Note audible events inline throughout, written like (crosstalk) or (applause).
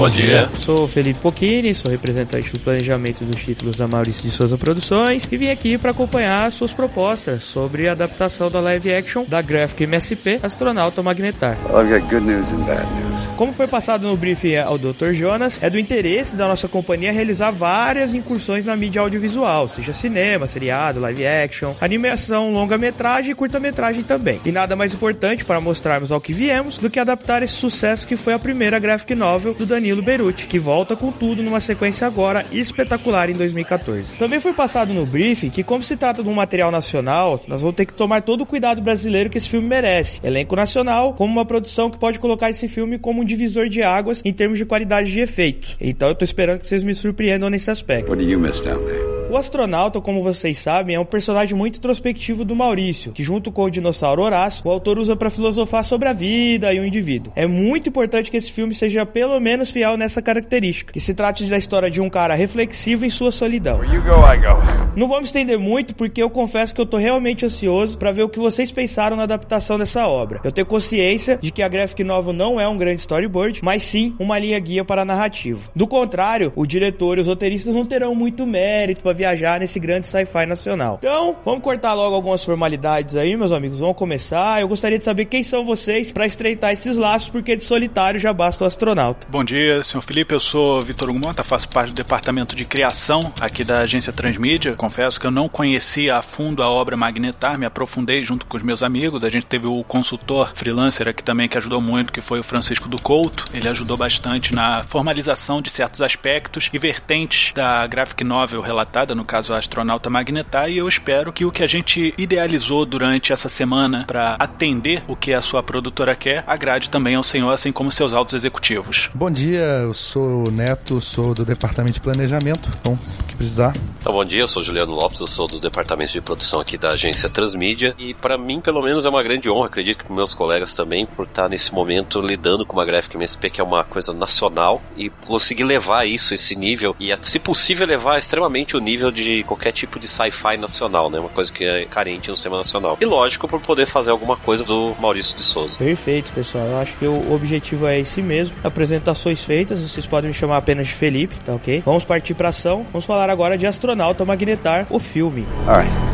Bom dia. Sou Felipe Pochini, sou representante do planejamento dos títulos da Maurício de Souza Produções e vim aqui para acompanhar suas propostas sobre a adaptação da live action da Graphic MSP Astronauta Magnetar. I've good news and bad news. Como foi passado no briefing ao Dr. Jonas, é do interesse da nossa companhia realizar várias incursões na mídia audiovisual, seja cinema, seriado, live action, animação, longa-metragem e curta-metragem também. E nada mais importante para mostrarmos ao que viemos do que adaptar esse sucesso que foi a primeira graphic novel do Danilo Beruti, que volta com tudo numa sequência agora espetacular em 2014. Também foi passado no briefing que, como se trata de um material nacional, nós vamos ter que tomar todo o cuidado brasileiro que esse filme merece. Elenco nacional, como uma produção que pode colocar esse filme como um divisor de águas em termos de qualidade de efeitos. Então eu tô esperando que vocês me surpreendam nesse aspecto. What do you miss down there? O astronauta, como vocês sabem, é um personagem muito introspectivo do Maurício, que junto com o dinossauro Horácio, o autor usa para filosofar sobre a vida e o indivíduo. É muito importante que esse filme seja pelo menos fiel nessa característica, que se trate da história de um cara reflexivo em sua solidão. Go. Não vou me estender muito, porque eu confesso que eu tô realmente ansioso para ver o que vocês pensaram na adaptação dessa obra. Eu tenho consciência de que a graphic novel não é um grande storyboard, mas sim uma linha guia para a narrativa. Do contrário, o diretor e os roteiristas não terão muito mérito para viajar nesse grande sci-fi nacional. Então, vamos cortar logo algumas formalidades aí, meus amigos. Vamos começar. Eu gostaria de saber quem são vocês para estreitar esses laços, porque de solitário já basta o astronauta. Bom dia, senhor Felipe. Eu sou Vitor Gumota, faço parte do departamento de criação aqui da agência Transmídia. Confesso que eu não conhecia a fundo a obra Magnetar, me aprofundei junto com os meus amigos. A gente teve o consultor freelancer aqui também que ajudou muito, que foi o Francisco do Couto. Ele ajudou bastante na formalização de certos aspectos e vertentes da graphic novel relatada, no caso a Astronauta Magnetar, e eu espero que o que a gente idealizou durante essa semana para atender o que a sua produtora quer agrade também ao senhor, assim como seus altos executivos. Bom dia, eu sou o Neto, sou do departamento de planejamento. Então, o que precisar. Então, bom dia, eu sou Juliano Lopes, eu sou do departamento de produção aqui da agência Transmídia e para mim, pelo menos, é uma grande honra, acredito que com meus colegas também, por estar nesse momento lidando com uma Graphic MSP que é uma coisa nacional e conseguir levar isso, esse nível e, se possível, levar extremamente o nível de qualquer tipo de sci-fi nacional, né? Uma coisa que é carente no sistema nacional. E lógico, por poder fazer alguma coisa do Maurício de Souza. Perfeito, pessoal. Eu acho que o objetivo é esse mesmo. Apresentações feitas, vocês podem me chamar apenas de Felipe, tá ok? Vamos partir pra ação. Vamos falar agora de Astronauta Magnetar, o filme. All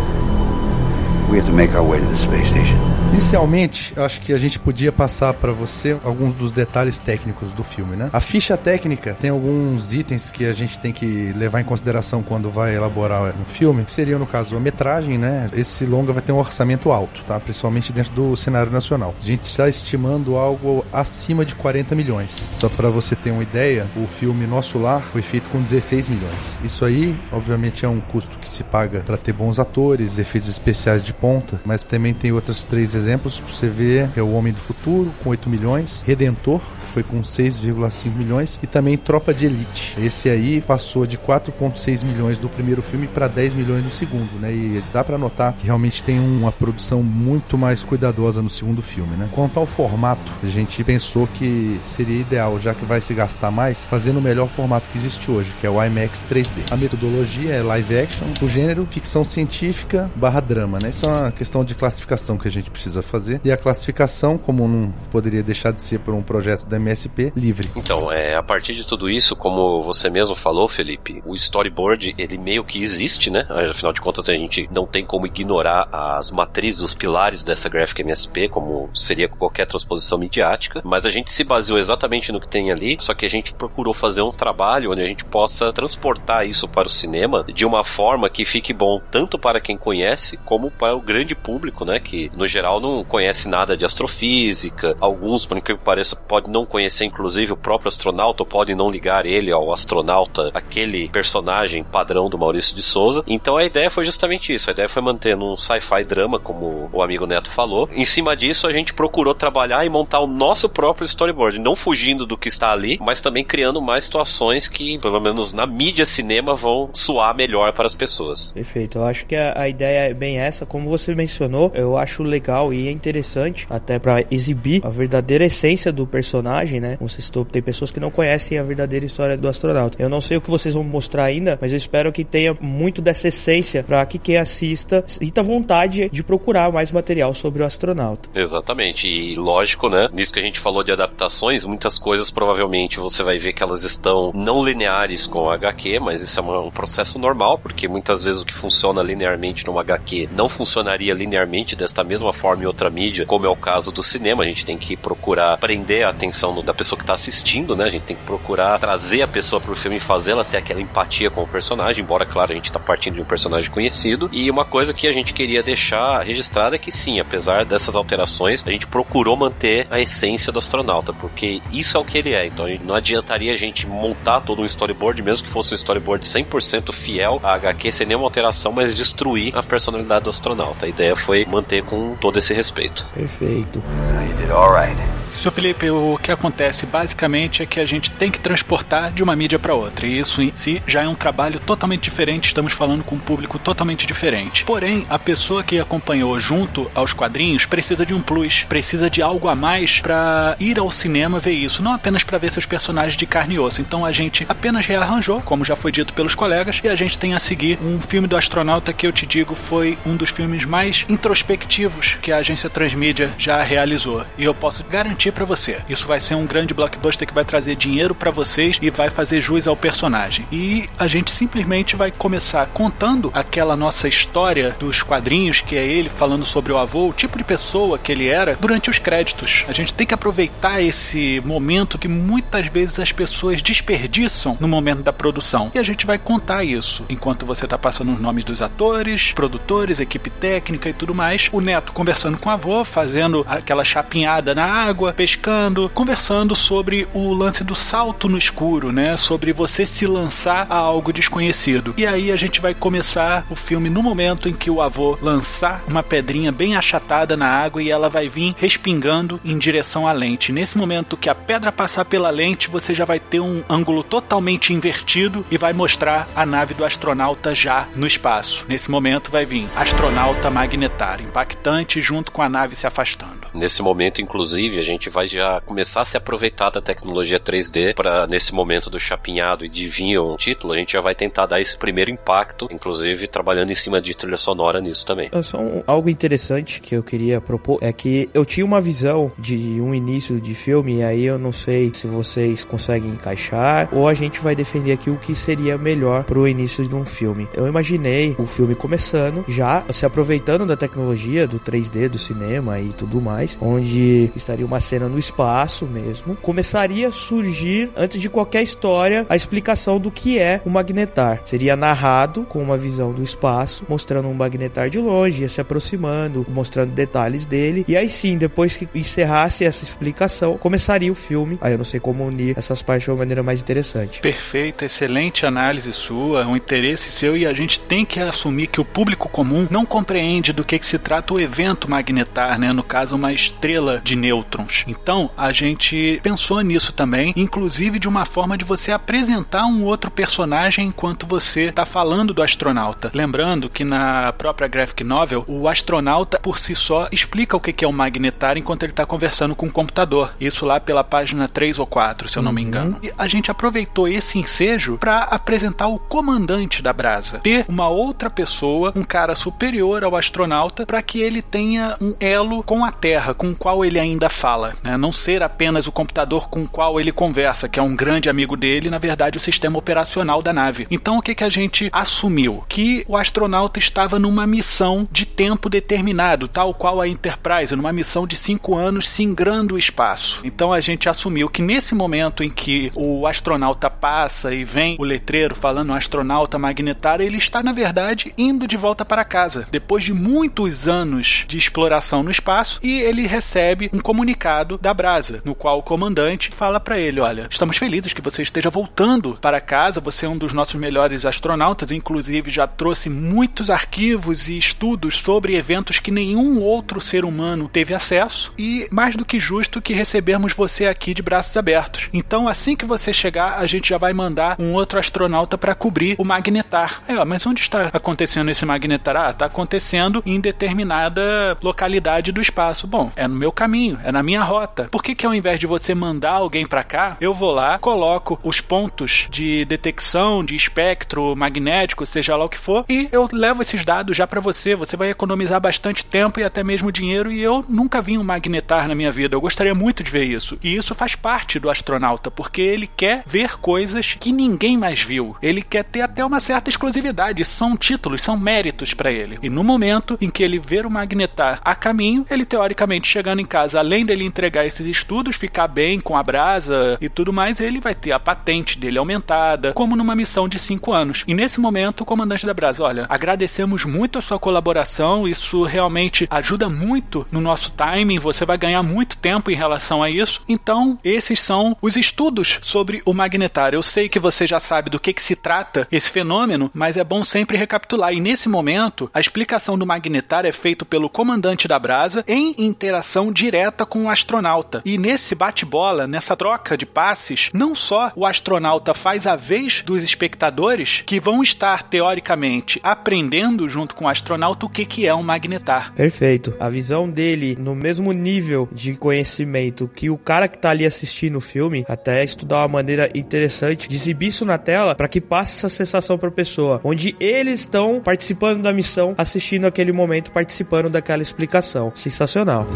Inicialmente, acho que a gente podia passar para você alguns dos detalhes técnicos do filme, né? A ficha técnica tem alguns itens que a gente tem que levar em consideração quando vai elaborar um filme, que seria, no caso, a metragem, né? Esse longa vai ter um orçamento alto, tá? Principalmente dentro do cenário nacional. A gente está estimando algo acima de 40 milhões. Só para você ter uma ideia, o filme Nosso Lar foi feito com 16 milhões. Isso aí, obviamente, é um custo que se paga para ter bons atores, efeitos especiais de ponta, mas também tem outros três exemplos pra você ver, é o Homem do Futuro com 8 milhões, Redentor, que foi com 6,5 milhões, e também Tropa de Elite. Esse aí passou de 4,6 milhões do primeiro filme para 10 milhões no segundo, né? E dá para notar que realmente tem uma produção muito mais cuidadosa no segundo filme, né? Quanto ao formato, a gente pensou que seria ideal, já que vai se gastar mais, fazer no melhor formato que existe hoje, que é o IMAX 3D. A metodologia é live action, o gênero ficção científica barra drama, né? Uma questão de classificação que a gente precisa fazer. E a classificação, como não poderia deixar de ser por um projeto da MSP, livre. Então, é, a partir de tudo isso, como você mesmo falou, Felipe, o storyboard, ele meio que existe, né? Afinal de contas, a gente não tem como ignorar as matrizes, os pilares dessa Graphic MSP, como seria qualquer transposição midiática, mas a gente se baseou exatamente no que tem ali, só que a gente procurou fazer um trabalho onde a gente possa transportar isso para o cinema de uma forma que fique bom tanto para quem conhece como para o grande público, né? Que no geral não conhece nada de astrofísica. Alguns, por incrível que pareça, pode não conhecer inclusive o próprio astronauta, ou podem não ligar ele ao astronauta, aquele personagem padrão do Maurício de Souza. Então a ideia foi justamente isso. A ideia foi manter um sci-fi drama, como o amigo Neto falou. Em cima disso, a gente procurou trabalhar e montar o nosso próprio storyboard, não fugindo do que está ali, mas também criando mais situações que, pelo menos na mídia cinema, vão soar melhor para as pessoas. Perfeito. Eu acho que a, a ideia é bem essa. Como você mencionou, eu acho legal e é interessante até para exibir a verdadeira essência do personagem, né? Como você citou, tem pessoas que não conhecem a verdadeira história do astronauta. Eu não sei o que vocês vão mostrar ainda, mas eu espero que tenha muito dessa essência para que quem assista sinta vontade de procurar mais material sobre o astronauta. Exatamente. E lógico, né? Nisso que a gente falou de adaptações, muitas coisas provavelmente você vai ver que elas estão não lineares com o HQ, mas isso é um processo normal, porque muitas vezes o que funciona linearmente numa HQ não funcionaria linearmente desta mesma forma em outra mídia, como é o caso do cinema. A gente tem que procurar prender a atenção da pessoa que está assistindo, né? A gente tem que procurar trazer a pessoa pro filme e fazê-la ter aquela empatia com o personagem, embora, claro, a gente tá partindo de um personagem conhecido. E uma coisa que a gente queria deixar registrada é que sim, apesar dessas alterações, a gente procurou manter a essência do astronauta, porque isso é o que ele é. Então não adiantaria a gente montar todo um storyboard, mesmo que fosse um storyboard 100% fiel à HQ, sem nenhuma alteração, mas destruir a personalidade do astronauta. A ideia foi manter com todo esse respeito. Perfeito. You did all right. Seu Felipe, o que acontece basicamente é que a gente tem que transportar de uma mídia para outra. E isso em si já é um trabalho totalmente diferente, estamos falando com um público totalmente diferente. Porém, a pessoa que acompanhou junto aos quadrinhos precisa de um plus, precisa de algo a mais para ir ao cinema ver isso, não apenas para ver seus personagens de carne e osso. Então a gente apenas rearranjou, como já foi dito pelos colegas, e a gente tem a seguir um filme do astronauta que eu te digo foi um dos filmes mais introspectivos que a agência Transmídia já realizou. E eu posso garantir para você, isso vai ser um grande blockbuster que vai trazer dinheiro para vocês e vai fazer jus ao personagem. E a gente simplesmente vai começar contando aquela nossa história dos quadrinhos, que é ele falando sobre o avô, o tipo de pessoa que ele era, durante os créditos. A gente tem que aproveitar esse momento que muitas vezes as pessoas desperdiçam no momento da produção. E a gente vai contar isso enquanto você tá passando os nomes dos atores, produtores, equipe técnica e tudo mais. O neto conversando com o avô, fazendo aquela chapinhada na água, pescando, conversando sobre o lance do salto no escuro, né? Sobre você se lançar a algo desconhecido. E aí a gente vai começar o filme no momento em que o avô lançar uma pedrinha bem achatada na água e ela vai vir respingando em direção à lente. Nesse momento que a pedra passar pela lente, você já vai ter um ângulo totalmente invertido e vai mostrar a nave do astronauta já no espaço. Nesse momento vai vir astronauta magnetar, impactante junto com a nave se afastando. Nesse momento, inclusive, a gente vai já começar a se aproveitar da tecnologia 3D para nesse momento do chapinhado e de vir um título, a gente já vai tentar dar esse primeiro impacto, inclusive trabalhando em cima de trilha sonora nisso também. Só um, algo interessante que eu queria propor é que eu tinha uma visão de um início de filme e aí eu não sei se vocês conseguem encaixar ou a gente vai defender aqui o que seria melhor pro início de um filme. Eu imaginei o filme começando, já se aproveitando da tecnologia do 3D do cinema e tudo mais, onde estaria uma cena no espaço mesmo. Começaria a surgir antes de qualquer história a explicação do que é o magnetar. Seria narrado com uma visão do espaço, mostrando um magnetar de longe, ia se aproximando, mostrando detalhes dele. E aí sim, depois que encerrasse essa explicação, começaria o filme. Aí eu não sei como unir essas partes de uma maneira mais interessante. Perfeito, excelente análise sua, um interesse seu e a gente tem que assumir que o público comum não compreende do que, que se trata o evento magnetar, né? No caso, uma estrela de nêutrons. Então, a gente pensou nisso também, inclusive de uma forma de você apresentar um outro personagem enquanto você está falando do astronauta. Lembrando que na própria graphic novel, o astronauta por si só explica o que é um magnetar enquanto ele está conversando com o computador. Isso lá pela página 3 ou 4, se eu não me engano. E a gente aproveitou esse ensejo para apresentar o comandante da brasa. Ter uma outra pessoa, um cara superior ao astronauta, para que ele tenha um elo com a Terra, com o qual ele ainda fala. Né? Não ser apenas o computador com o qual ele conversa, que é um grande amigo dele, na verdade, o sistema operacional da nave. Então, o que, que a gente assumiu? Que o astronauta estava numa missão de tempo determinado, tal qual a Enterprise, numa missão de cinco anos, singrando o espaço. Então, a gente assumiu que nesse momento em que o astronauta passa e vem o letreiro falando astronauta magnetar, ele está, na verdade, indo de volta para casa, depois de muitos anos de exploração no espaço, e ele recebe um comunicado da Brasa, no qual o comandante fala para ele: Olha, estamos felizes que você esteja voltando para casa, você é um dos nossos melhores astronautas, inclusive já trouxe muitos arquivos e estudos sobre eventos que nenhum outro ser humano teve acesso, e mais do que justo que recebermos você aqui de braços abertos. Então, assim que você chegar, a gente já vai mandar um outro astronauta para cobrir o magnetar. Aí, ó, mas onde está acontecendo esse magnetar? Ah, está acontecendo em determinada localidade do espaço. Bom, é no meu caminho, é na minha rota. Por que que ao invés de você mandar alguém para cá, eu vou lá, coloco os pontos de detecção de espectro magnético, seja lá o que for, e eu levo esses dados já para você. Você vai economizar bastante tempo e até mesmo dinheiro. E eu nunca vi um magnetar na minha vida. Eu gostaria muito de ver isso. E isso faz parte do astronauta, porque ele quer ver coisas que ninguém mais viu. Ele quer ter até uma certa exclusividade. São títulos, são méritos para ele. E no momento em que ele ver o magnetar a caminho, ele teoricamente chegando em casa, além dele entregar esses estudos, ficar bem com a brasa e tudo mais, ele vai ter a patente dele aumentada, como numa missão de cinco anos. E nesse momento, o comandante da brasa, olha, agradecemos muito a sua colaboração, isso realmente ajuda muito no nosso timing, você vai ganhar muito tempo em relação a isso. Então, esses são os estudos sobre o magnetar. Eu sei que você já sabe do que, que se trata esse fenômeno, mas é bom sempre recapitular. E nesse momento, a explicação do magnetar é feito pelo comandante da brasa em interação direta com o astronauta. E nesse bate-bola, nessa troca de passes, não só o astronauta faz a vez dos espectadores que vão estar teoricamente aprendendo junto com o astronauta o que, que é um magnetar. Perfeito. A visão dele no mesmo nível de conhecimento que o cara que tá ali assistindo o filme, até estudar uma maneira interessante de exibir isso na tela para que passe essa sensação para a pessoa, onde eles estão participando da missão, assistindo aquele momento, participando daquela explicação. Sensacional.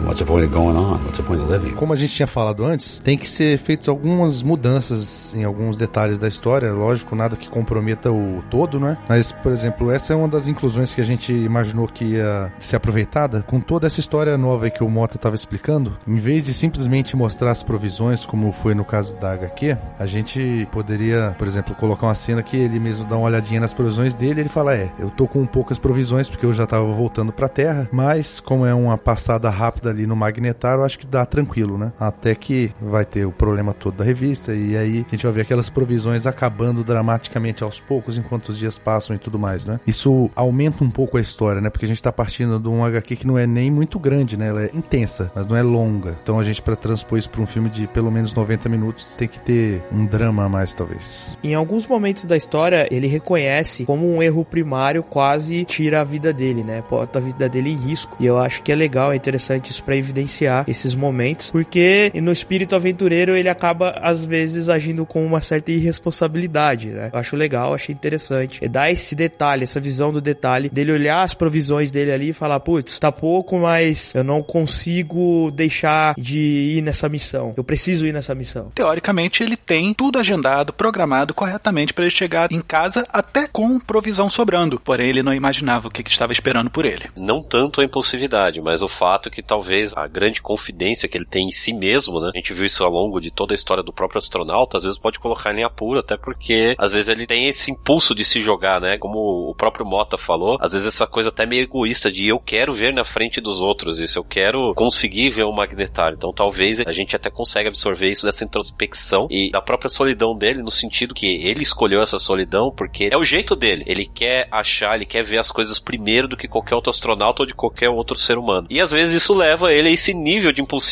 Como a gente tinha falado antes, tem que ser feitas algumas mudanças em alguns detalhes da história, lógico, nada que comprometa o todo, né? Mas, por exemplo, essa é uma das inclusões que a gente imaginou que ia ser aproveitada com toda essa história nova que o Mota estava explicando. Em vez de simplesmente mostrar as provisões, como foi no caso da HQ, a gente poderia, por exemplo, colocar uma cena que ele mesmo dá uma olhadinha nas provisões dele e ele fala: É, eu tô com poucas provisões porque eu já tava voltando pra Terra, mas como é uma passada rápida ali no Magnetar, eu acho que dá tranquilo, né? Até que vai ter o problema todo da revista e aí a gente vai ver aquelas provisões acabando dramaticamente aos poucos enquanto os dias passam e tudo mais, né? Isso aumenta um pouco a história, né? Porque a gente tá partindo de um HQ que não é nem muito grande, né? Ela é intensa, mas não é longa. Então a gente, para transpor isso pra um filme de pelo menos 90 minutos, tem que ter um drama a mais, talvez. Em alguns momentos da história, ele reconhece como um erro primário quase tira a vida dele, né? Bota a vida dele em risco. E eu acho que é legal, é interessante isso para evidenciar esses momentos, porque no espírito aventureiro ele acaba às vezes agindo com uma certa irresponsabilidade, né? Eu acho legal, achei interessante. É dar esse detalhe, essa visão do detalhe, dele olhar as provisões dele ali e falar, putz, tá pouco, mas eu não consigo deixar de ir nessa missão. Eu preciso ir nessa missão. Teoricamente, ele tem tudo agendado, programado corretamente para ele chegar em casa até com provisão sobrando. Porém, ele não imaginava o que, que estava esperando por ele. Não tanto a impulsividade, mas o fato que talvez a grande confidência que ele tem em si mesmo, né? A gente viu isso ao longo de toda a história do próprio astronauta, às vezes pode colocar em apuro, até porque às vezes ele tem esse impulso de se jogar, né? Como o próprio Mota falou, às vezes essa coisa até meio egoísta de eu quero ver na frente dos outros isso, eu quero conseguir ver o magnetário. Então talvez a gente até consiga absorver isso dessa introspecção e da própria solidão dele, no sentido que ele escolheu essa solidão porque é o jeito dele. Ele quer achar, ele quer ver as coisas primeiro do que qualquer outro astronauta ou de qualquer outro ser humano. E às vezes isso leva ele a esse nível de impulsividade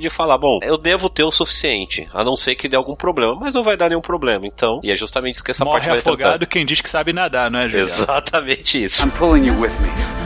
de falar, bom, eu devo ter o suficiente, a não ser que dê algum problema, mas não vai dar nenhum problema, então, e é justamente isso que essa Morre parte vai afogado tratar. quem diz que sabe nadar, não é, Juliano? Exatamente isso. I'm pulling you with me.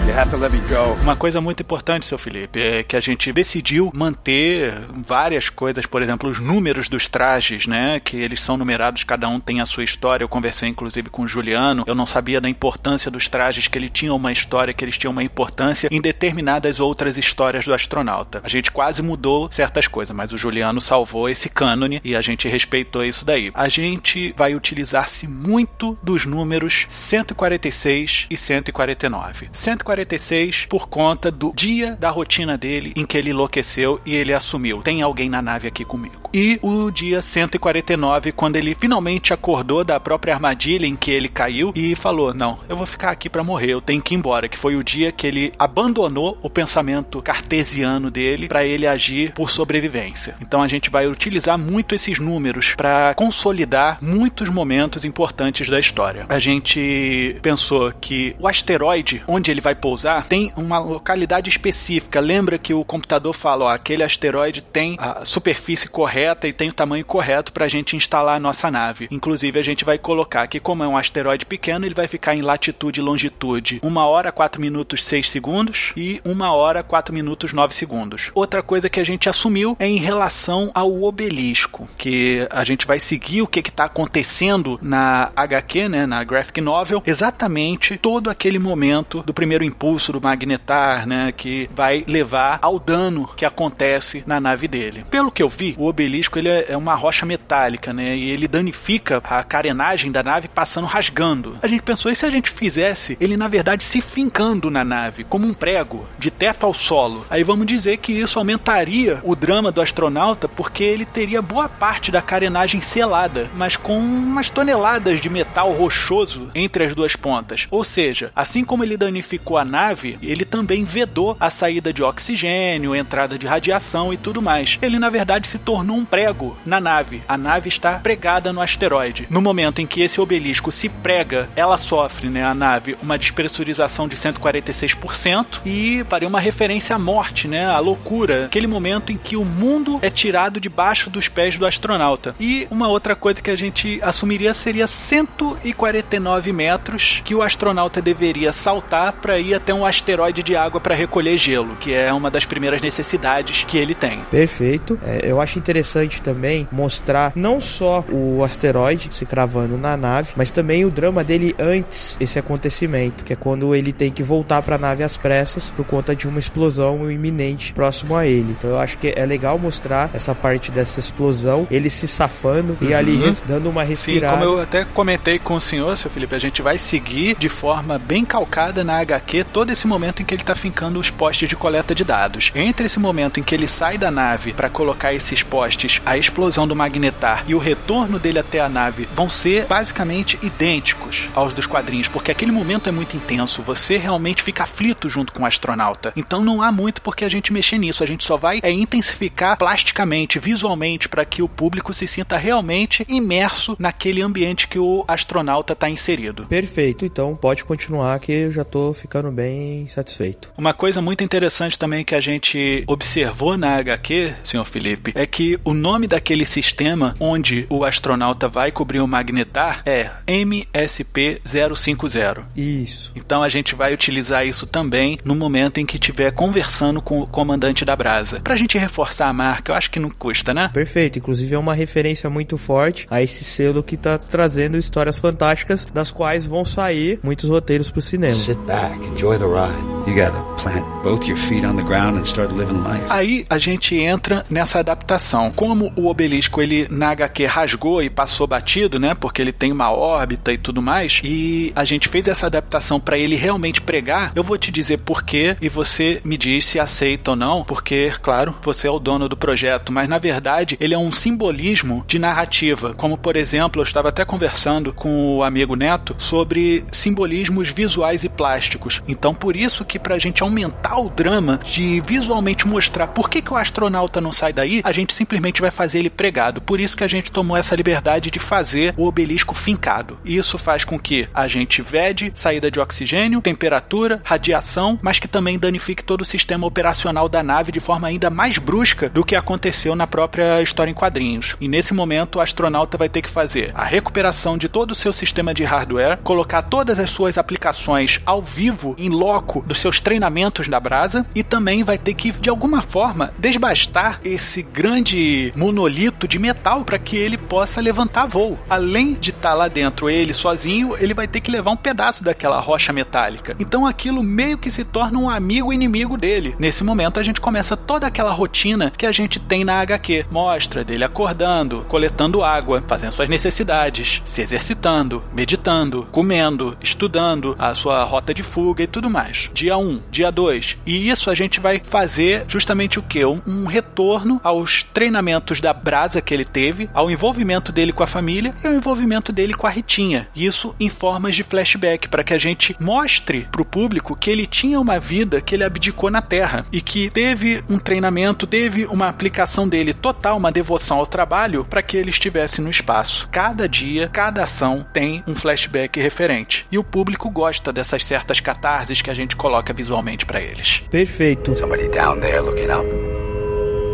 Uma coisa muito importante, seu Felipe, é que a gente decidiu manter várias coisas, por exemplo, os números dos trajes, né? Que eles são numerados, cada um tem a sua história. Eu conversei inclusive com o Juliano. Eu não sabia da importância dos trajes, que ele tinha uma história, que eles tinham uma importância em determinadas outras histórias do astronauta. A gente quase mudou certas coisas, mas o Juliano salvou esse cânone e a gente respeitou isso daí. A gente vai utilizar-se muito dos números 146 e 149. 146 por conta do dia da rotina dele em que ele enlouqueceu e ele assumiu: tem alguém na nave aqui comigo. E o dia 149, quando ele finalmente acordou da própria armadilha em que ele caiu e falou: Não, eu vou ficar aqui para morrer, eu tenho que ir embora. Que foi o dia que ele abandonou o pensamento cartesiano dele para ele agir por sobrevivência. Então a gente vai utilizar muito esses números para consolidar muitos momentos importantes da história. A gente pensou que o asteroide onde ele vai pousar tem uma localidade específica. Lembra que o computador fala: ó, aquele asteroide tem a superfície correta e tem o tamanho correto para a gente instalar a nossa nave. Inclusive, a gente vai colocar que, como é um asteroide pequeno, ele vai ficar em latitude e longitude 1 hora 4 minutos 6 segundos e 1 hora 4 minutos 9 segundos. Outra coisa que a gente assumiu é em relação ao obelisco, que a gente vai seguir o que está acontecendo na HQ, né, na graphic novel, exatamente todo aquele momento do primeiro impulso do magnetar, né, que vai levar ao dano que acontece na nave dele. Pelo que eu vi, o obelisco ele é uma rocha metálica, né, e ele danifica a carenagem da nave passando rasgando. A gente pensou, e se a gente fizesse ele na verdade se fincando na nave, como um prego, de teto ao solo? Aí vamos dizer que isso aumentaria o drama do astronauta, porque ele teria boa parte da carenagem selada, mas com umas toneladas de metal rochoso entre as duas pontas. Ou seja, assim como ele danificou a nave, ele também vedou a saída de oxigênio, entrada de radiação e tudo mais. Ele na verdade se tornou um prego na nave. A nave está pregada no asteroide. No momento em que esse obelisco se prega, ela sofre, né, a nave, uma despressurização de 146% e faria uma referência à morte, né, à loucura, aquele momento em que o mundo é tirado debaixo dos pés do astronauta. E uma outra coisa que a gente assumiria seria 149 metros que o astronauta deveria saltar para ir até um asteroide de água para recolher gelo, que é uma das primeiras necessidades que ele tem. Perfeito. É, eu acho interessante também mostrar não só o asteroide se cravando na nave, mas também o drama dele antes esse acontecimento, que é quando ele tem que voltar para a nave às pressas por conta de uma explosão iminente próximo a ele. Então eu acho que é legal mostrar essa parte dessa explosão, ele se safando e ali res- dando uma Sim, respirada. como eu até comentei com o senhor, seu Felipe, a gente vai seguir de forma bem calcada na HQ todo esse momento em que ele está fincando os postes de coleta de dados. Entre esse momento em que ele sai da nave para colocar esses postes, a explosão do magnetar e o retorno dele até a nave vão ser basicamente idênticos aos dos quadrinhos, porque aquele momento é muito intenso, você realmente fica aflito junto com o astronauta. Então não há muito porque a gente mexer nisso, a gente só vai é, intensificar plasticamente, visualmente, para que o público se sinta realmente imerso naquele ambiente que o astronauta está inserido. Perfeito, então pode continuar que eu já tô ficando bem satisfeito. Uma coisa muito interessante também que a gente observou na HQ, senhor Felipe, é que o nome daquele sistema onde o astronauta vai cobrir o magnetar é MSP-050. Isso. Então a gente vai utilizar isso também no momento em que estiver conversando com o comandante da brasa. Pra gente reforçar a marca, eu acho que não custa, né? Perfeito, inclusive é uma referência muito forte a esse selo que tá trazendo histórias fantásticas, das quais vão sair muitos roteiros pro cinema. Sit back, enjoy the ride. You gotta plant both your feet on the ground and start living life. Aí a gente entra nessa adaptação. Como o obelisco ele na HQ rasgou e passou batido, né? Porque ele tem uma órbita e tudo mais, e a gente fez essa adaptação para ele realmente pregar. Eu vou te dizer por quê e você me diz se aceita ou não, porque, claro, você é o dono do projeto, mas na verdade ele é um simbolismo de narrativa. Como por exemplo, eu estava até conversando com o amigo Neto sobre simbolismos visuais e plásticos. Então por isso que que pra gente aumentar o drama de visualmente mostrar por que, que o astronauta não sai daí, a gente simplesmente vai fazer ele pregado. Por isso que a gente tomou essa liberdade de fazer o obelisco fincado. E isso faz com que a gente vede saída de oxigênio, temperatura, radiação, mas que também danifique todo o sistema operacional da nave de forma ainda mais brusca do que aconteceu na própria história em quadrinhos. E nesse momento o astronauta vai ter que fazer a recuperação de todo o seu sistema de hardware, colocar todas as suas aplicações ao vivo, em loco, dos seus treinamentos da brasa, e também vai ter que, de alguma forma, desbastar esse grande monolito de metal para que ele possa levantar voo. Além de estar tá lá dentro ele sozinho, ele vai ter que levar um pedaço daquela rocha metálica. Então aquilo meio que se torna um amigo inimigo dele. Nesse momento a gente começa toda aquela rotina que a gente tem na HQ. Mostra dele acordando, coletando água, fazendo suas necessidades, se exercitando, meditando, comendo, estudando a sua rota de fuga e tudo mais. Dia 1, um, dia 2. E isso a gente vai fazer justamente o que? Um, um retorno aos treinamentos da brasa que ele teve, ao envolvimento dele com a família e ao envolvimento dele com a Ritinha. Isso em formas de flashback, para que a gente mostre para o público que ele tinha uma vida que ele abdicou na Terra e que teve um treinamento, teve uma aplicação dele total, uma devoção ao trabalho para que ele estivesse no espaço. Cada dia, cada ação tem um flashback referente. E o público gosta dessas certas catarses que a gente coloca visualmente para eles. Perfeito. Somebody down there looking up,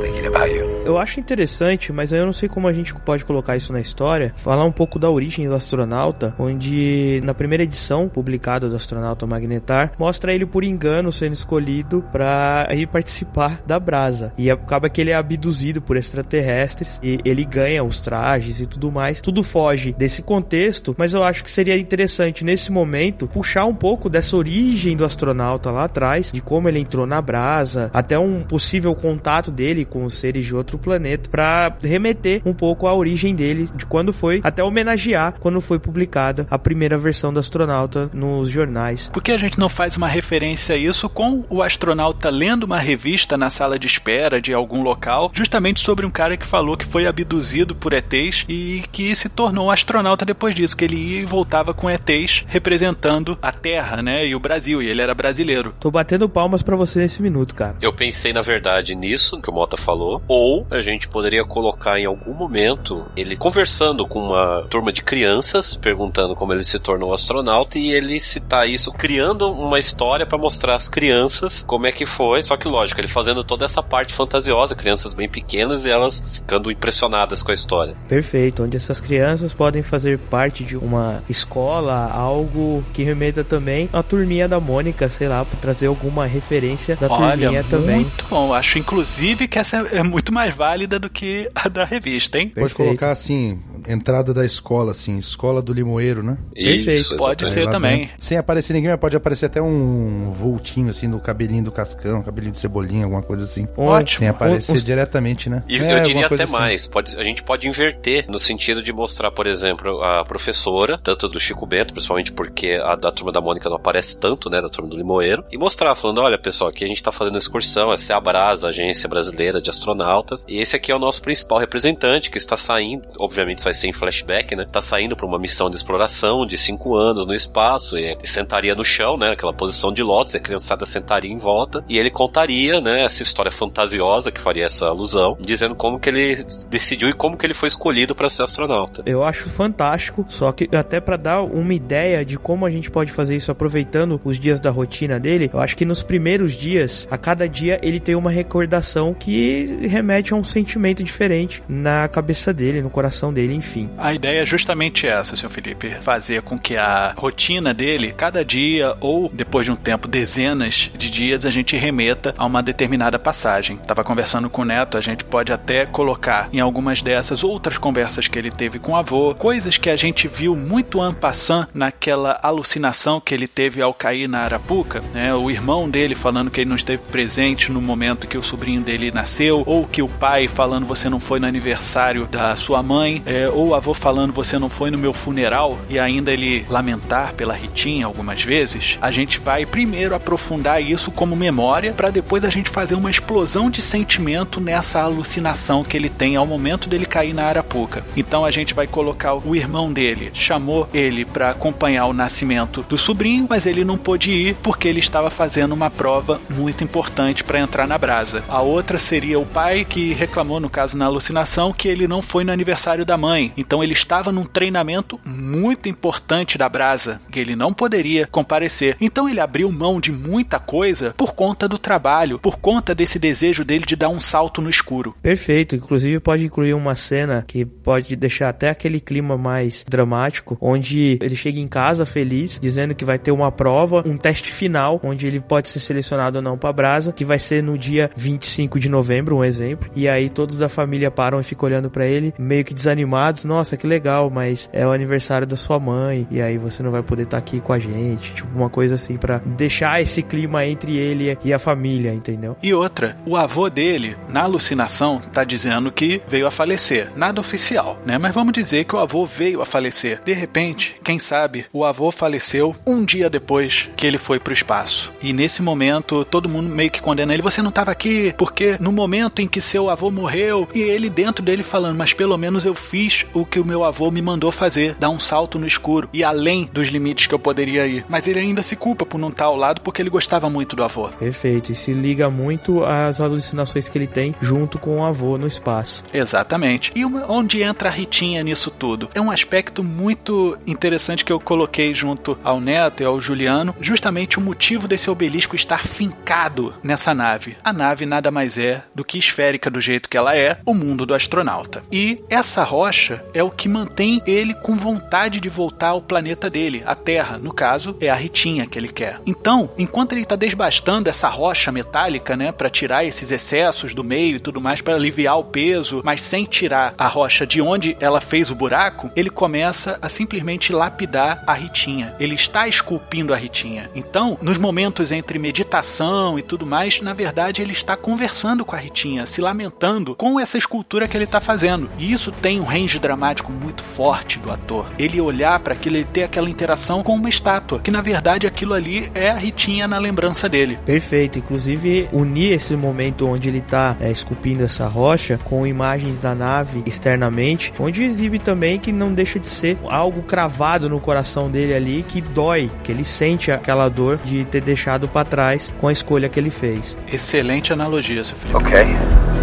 thinking about you. Eu acho interessante, mas eu não sei como a gente pode colocar isso na história, falar um pouco da origem do astronauta, onde na primeira edição publicada do astronauta Magnetar, mostra ele por engano sendo escolhido para ir participar da brasa. E acaba que ele é abduzido por extraterrestres e ele ganha os trajes e tudo mais. Tudo foge desse contexto, mas eu acho que seria interessante nesse momento puxar um pouco dessa origem do astronauta lá atrás, de como ele entrou na brasa, até um possível contato dele com os seres de outro planeta, para remeter um pouco à origem dele, de quando foi, até homenagear quando foi publicada a primeira versão do astronauta nos jornais. Por que a gente não faz uma referência a isso com o astronauta lendo uma revista na sala de espera de algum local, justamente sobre um cara que falou que foi abduzido por ETs e que se tornou um astronauta depois disso, que ele ia e voltava com ETs representando a Terra, né, e o Brasil, e ele era brasileiro. Tô batendo palmas para você nesse minuto, cara. Eu pensei, na verdade, nisso que o Mota falou, ou a gente poderia colocar em algum momento ele conversando com uma turma de crianças, perguntando como ele se tornou astronauta e ele citar isso, criando uma história para mostrar às crianças como é que foi. Só que, lógico, ele fazendo toda essa parte fantasiosa, crianças bem pequenas e elas ficando impressionadas com a história. Perfeito, onde essas crianças podem fazer parte de uma escola, algo que remeta também à turminha da Mônica, sei lá, para trazer alguma referência da Olha, turminha também. Muito bom, acho inclusive que essa é muito mais válida do que a da revista, hein? Pode colocar assim, entrada da escola, assim, escola do limoeiro, né? Isso, Pode exatamente. ser Lá também. Sem aparecer ninguém, mas pode aparecer até um vultinho, assim, no cabelinho do Cascão, cabelinho de cebolinha, alguma coisa assim. Ótimo. Sem aparecer diretamente, né? E É, eu diria até assim. mais, pode, a gente pode inverter no sentido de mostrar, por exemplo, a professora, tanto do Chico Bento, principalmente porque a da turma da Mônica não aparece tanto, né, da turma do Limoeiro, e mostrar, falando, olha pessoal, aqui a gente tá fazendo excursão, essa é a Brasa, a Agência Brasileira de Astronautas, e esse aqui é o nosso principal representante, que está saindo, obviamente vai ser em flashback, né, tá saindo para uma missão de exploração de cinco anos no espaço, e sentaria no chão, né, aquela posição de lótus, e a criançada sentaria em volta, e ele contaria, né, essa história fantasiosa que faria essa alusão, dizendo como que ele decidiu e como que ele foi escolhido para ser astronauta. Eu acho fantástico, só que até pra dar uma ideia de como a gente pode fazer isso aproveitando os dias da rotina dele, eu acho que nos primeiros dias, a cada dia ele tem uma recordação que remete a um sentimento diferente na cabeça dele, no coração dele, enfim. A ideia é justamente essa, senhor Felipe. Fazer com que a rotina dele, cada dia ou depois de um tempo, dezenas de dias, a gente remeta a uma determinada passagem. Tava conversando com o Neto, a gente pode até colocar em algumas dessas outras conversas que ele teve com o avô, coisas que a gente viu muito en passant naquela alucinação que ele teve ao cair na Arapuca, né? O irmão dele falando que ele não esteve presente no momento que o sobrinho dele nasceu, ou que o pai falando você não foi no aniversário da sua mãe, é, ou o avô falando você não foi no meu funeral, e ainda ele lamentar pela Ritinha algumas vezes, a gente vai primeiro aprofundar isso como memória, para depois a gente fazer uma explosão de sentimento nessa alucinação que ele tem ao momento dele cair na Arapuca. Então a gente vai colocar o irmão dele, chamou ele para acompanhar o nascimento do sobrinho, mas ele não pôde ir porque ele estava fazendo uma prova muito importante para entrar na brasa. A outra seria o pai que reclamou, no caso na alucinação, que ele não foi no aniversário da mãe. Então ele estava num treinamento muito importante da brasa, que ele não poderia comparecer. Então ele abriu mão de muita coisa por conta do trabalho, por conta desse desejo dele de dar um salto no escuro. Perfeito. Inclusive pode incluir uma cena que pode deixar até aquele clima mais dramático, onde ele chega em casa feliz, dizendo que vai ter uma prova, um teste final, onde ele pode ser selecionado ou não para brasa, que vai ser no dia 25 de novembro, um exemplo. E aí todos da família param e ficam olhando para ele, meio que desanimados. Nossa, que legal, mas é o aniversário da sua mãe e aí você não vai poder estar tá aqui com a gente. Tipo uma coisa assim para deixar esse clima entre ele e a família, entendeu? E outra, o avô dele, na alucinação, tá dizendo que veio a falecer. Nada oficial, né? Mas vamos dizer que o avô veio a falecer. De repente, quem sabe, o avô faleceu um dia depois que ele foi pro espaço. E nesse momento, todo mundo meio que condena ele. Você não estava aqui porque no momento em que seu avô morreu, e ele dentro dele falando, mas pelo menos eu fiz o que o meu avô me mandou fazer, dar um salto no escuro e além dos limites que eu poderia ir. Mas ele ainda se culpa por não estar ao lado porque ele gostava muito do avô. Perfeito, e se liga muito às alucinações que ele tem junto com o avô no espaço. Exatamente. E onde entra a Ritinha nisso tudo? É um aspecto muito interessante que eu coloquei junto ao Neto e ao Juliano, justamente o motivo desse obelisco estar fincado nessa nave. A nave nada mais é do que esférica do jeito que ela é, o mundo do astronauta. E essa rocha é o que mantém ele com vontade de voltar ao planeta dele, a Terra. No caso, é a Ritinha que ele quer. Então, enquanto ele está desbastando essa rocha metálica, né, para tirar esses excessos do meio e tudo mais, para aliviar o peso, mas sem tirar a rocha de onde ela fez o buraco, ele começa a simplesmente lapidar a Ritinha. Ele está esculpindo a Ritinha. Então, nos momentos entre meditação e tudo mais, na verdade, ele está conversando com a Ritinha, se lamentando com essa escultura que ele está fazendo. E isso tem um range dramático muito forte do ator. Ele olhar para aquilo, ele ter aquela interação com uma estátua, que na verdade aquilo ali é a Ritinha na lembrança dele. Perfeito. Inclusive, unir esse momento onde ele está é, esculpindo essa rocha com imagens da nave externamente, onde exibe também que não deixa de ser algo cravado no coração dele ali que dói, que ele sente aquela dor de ter deixado para trás com a escolha que ele fez. Excelente analogia, seu filho. Okay.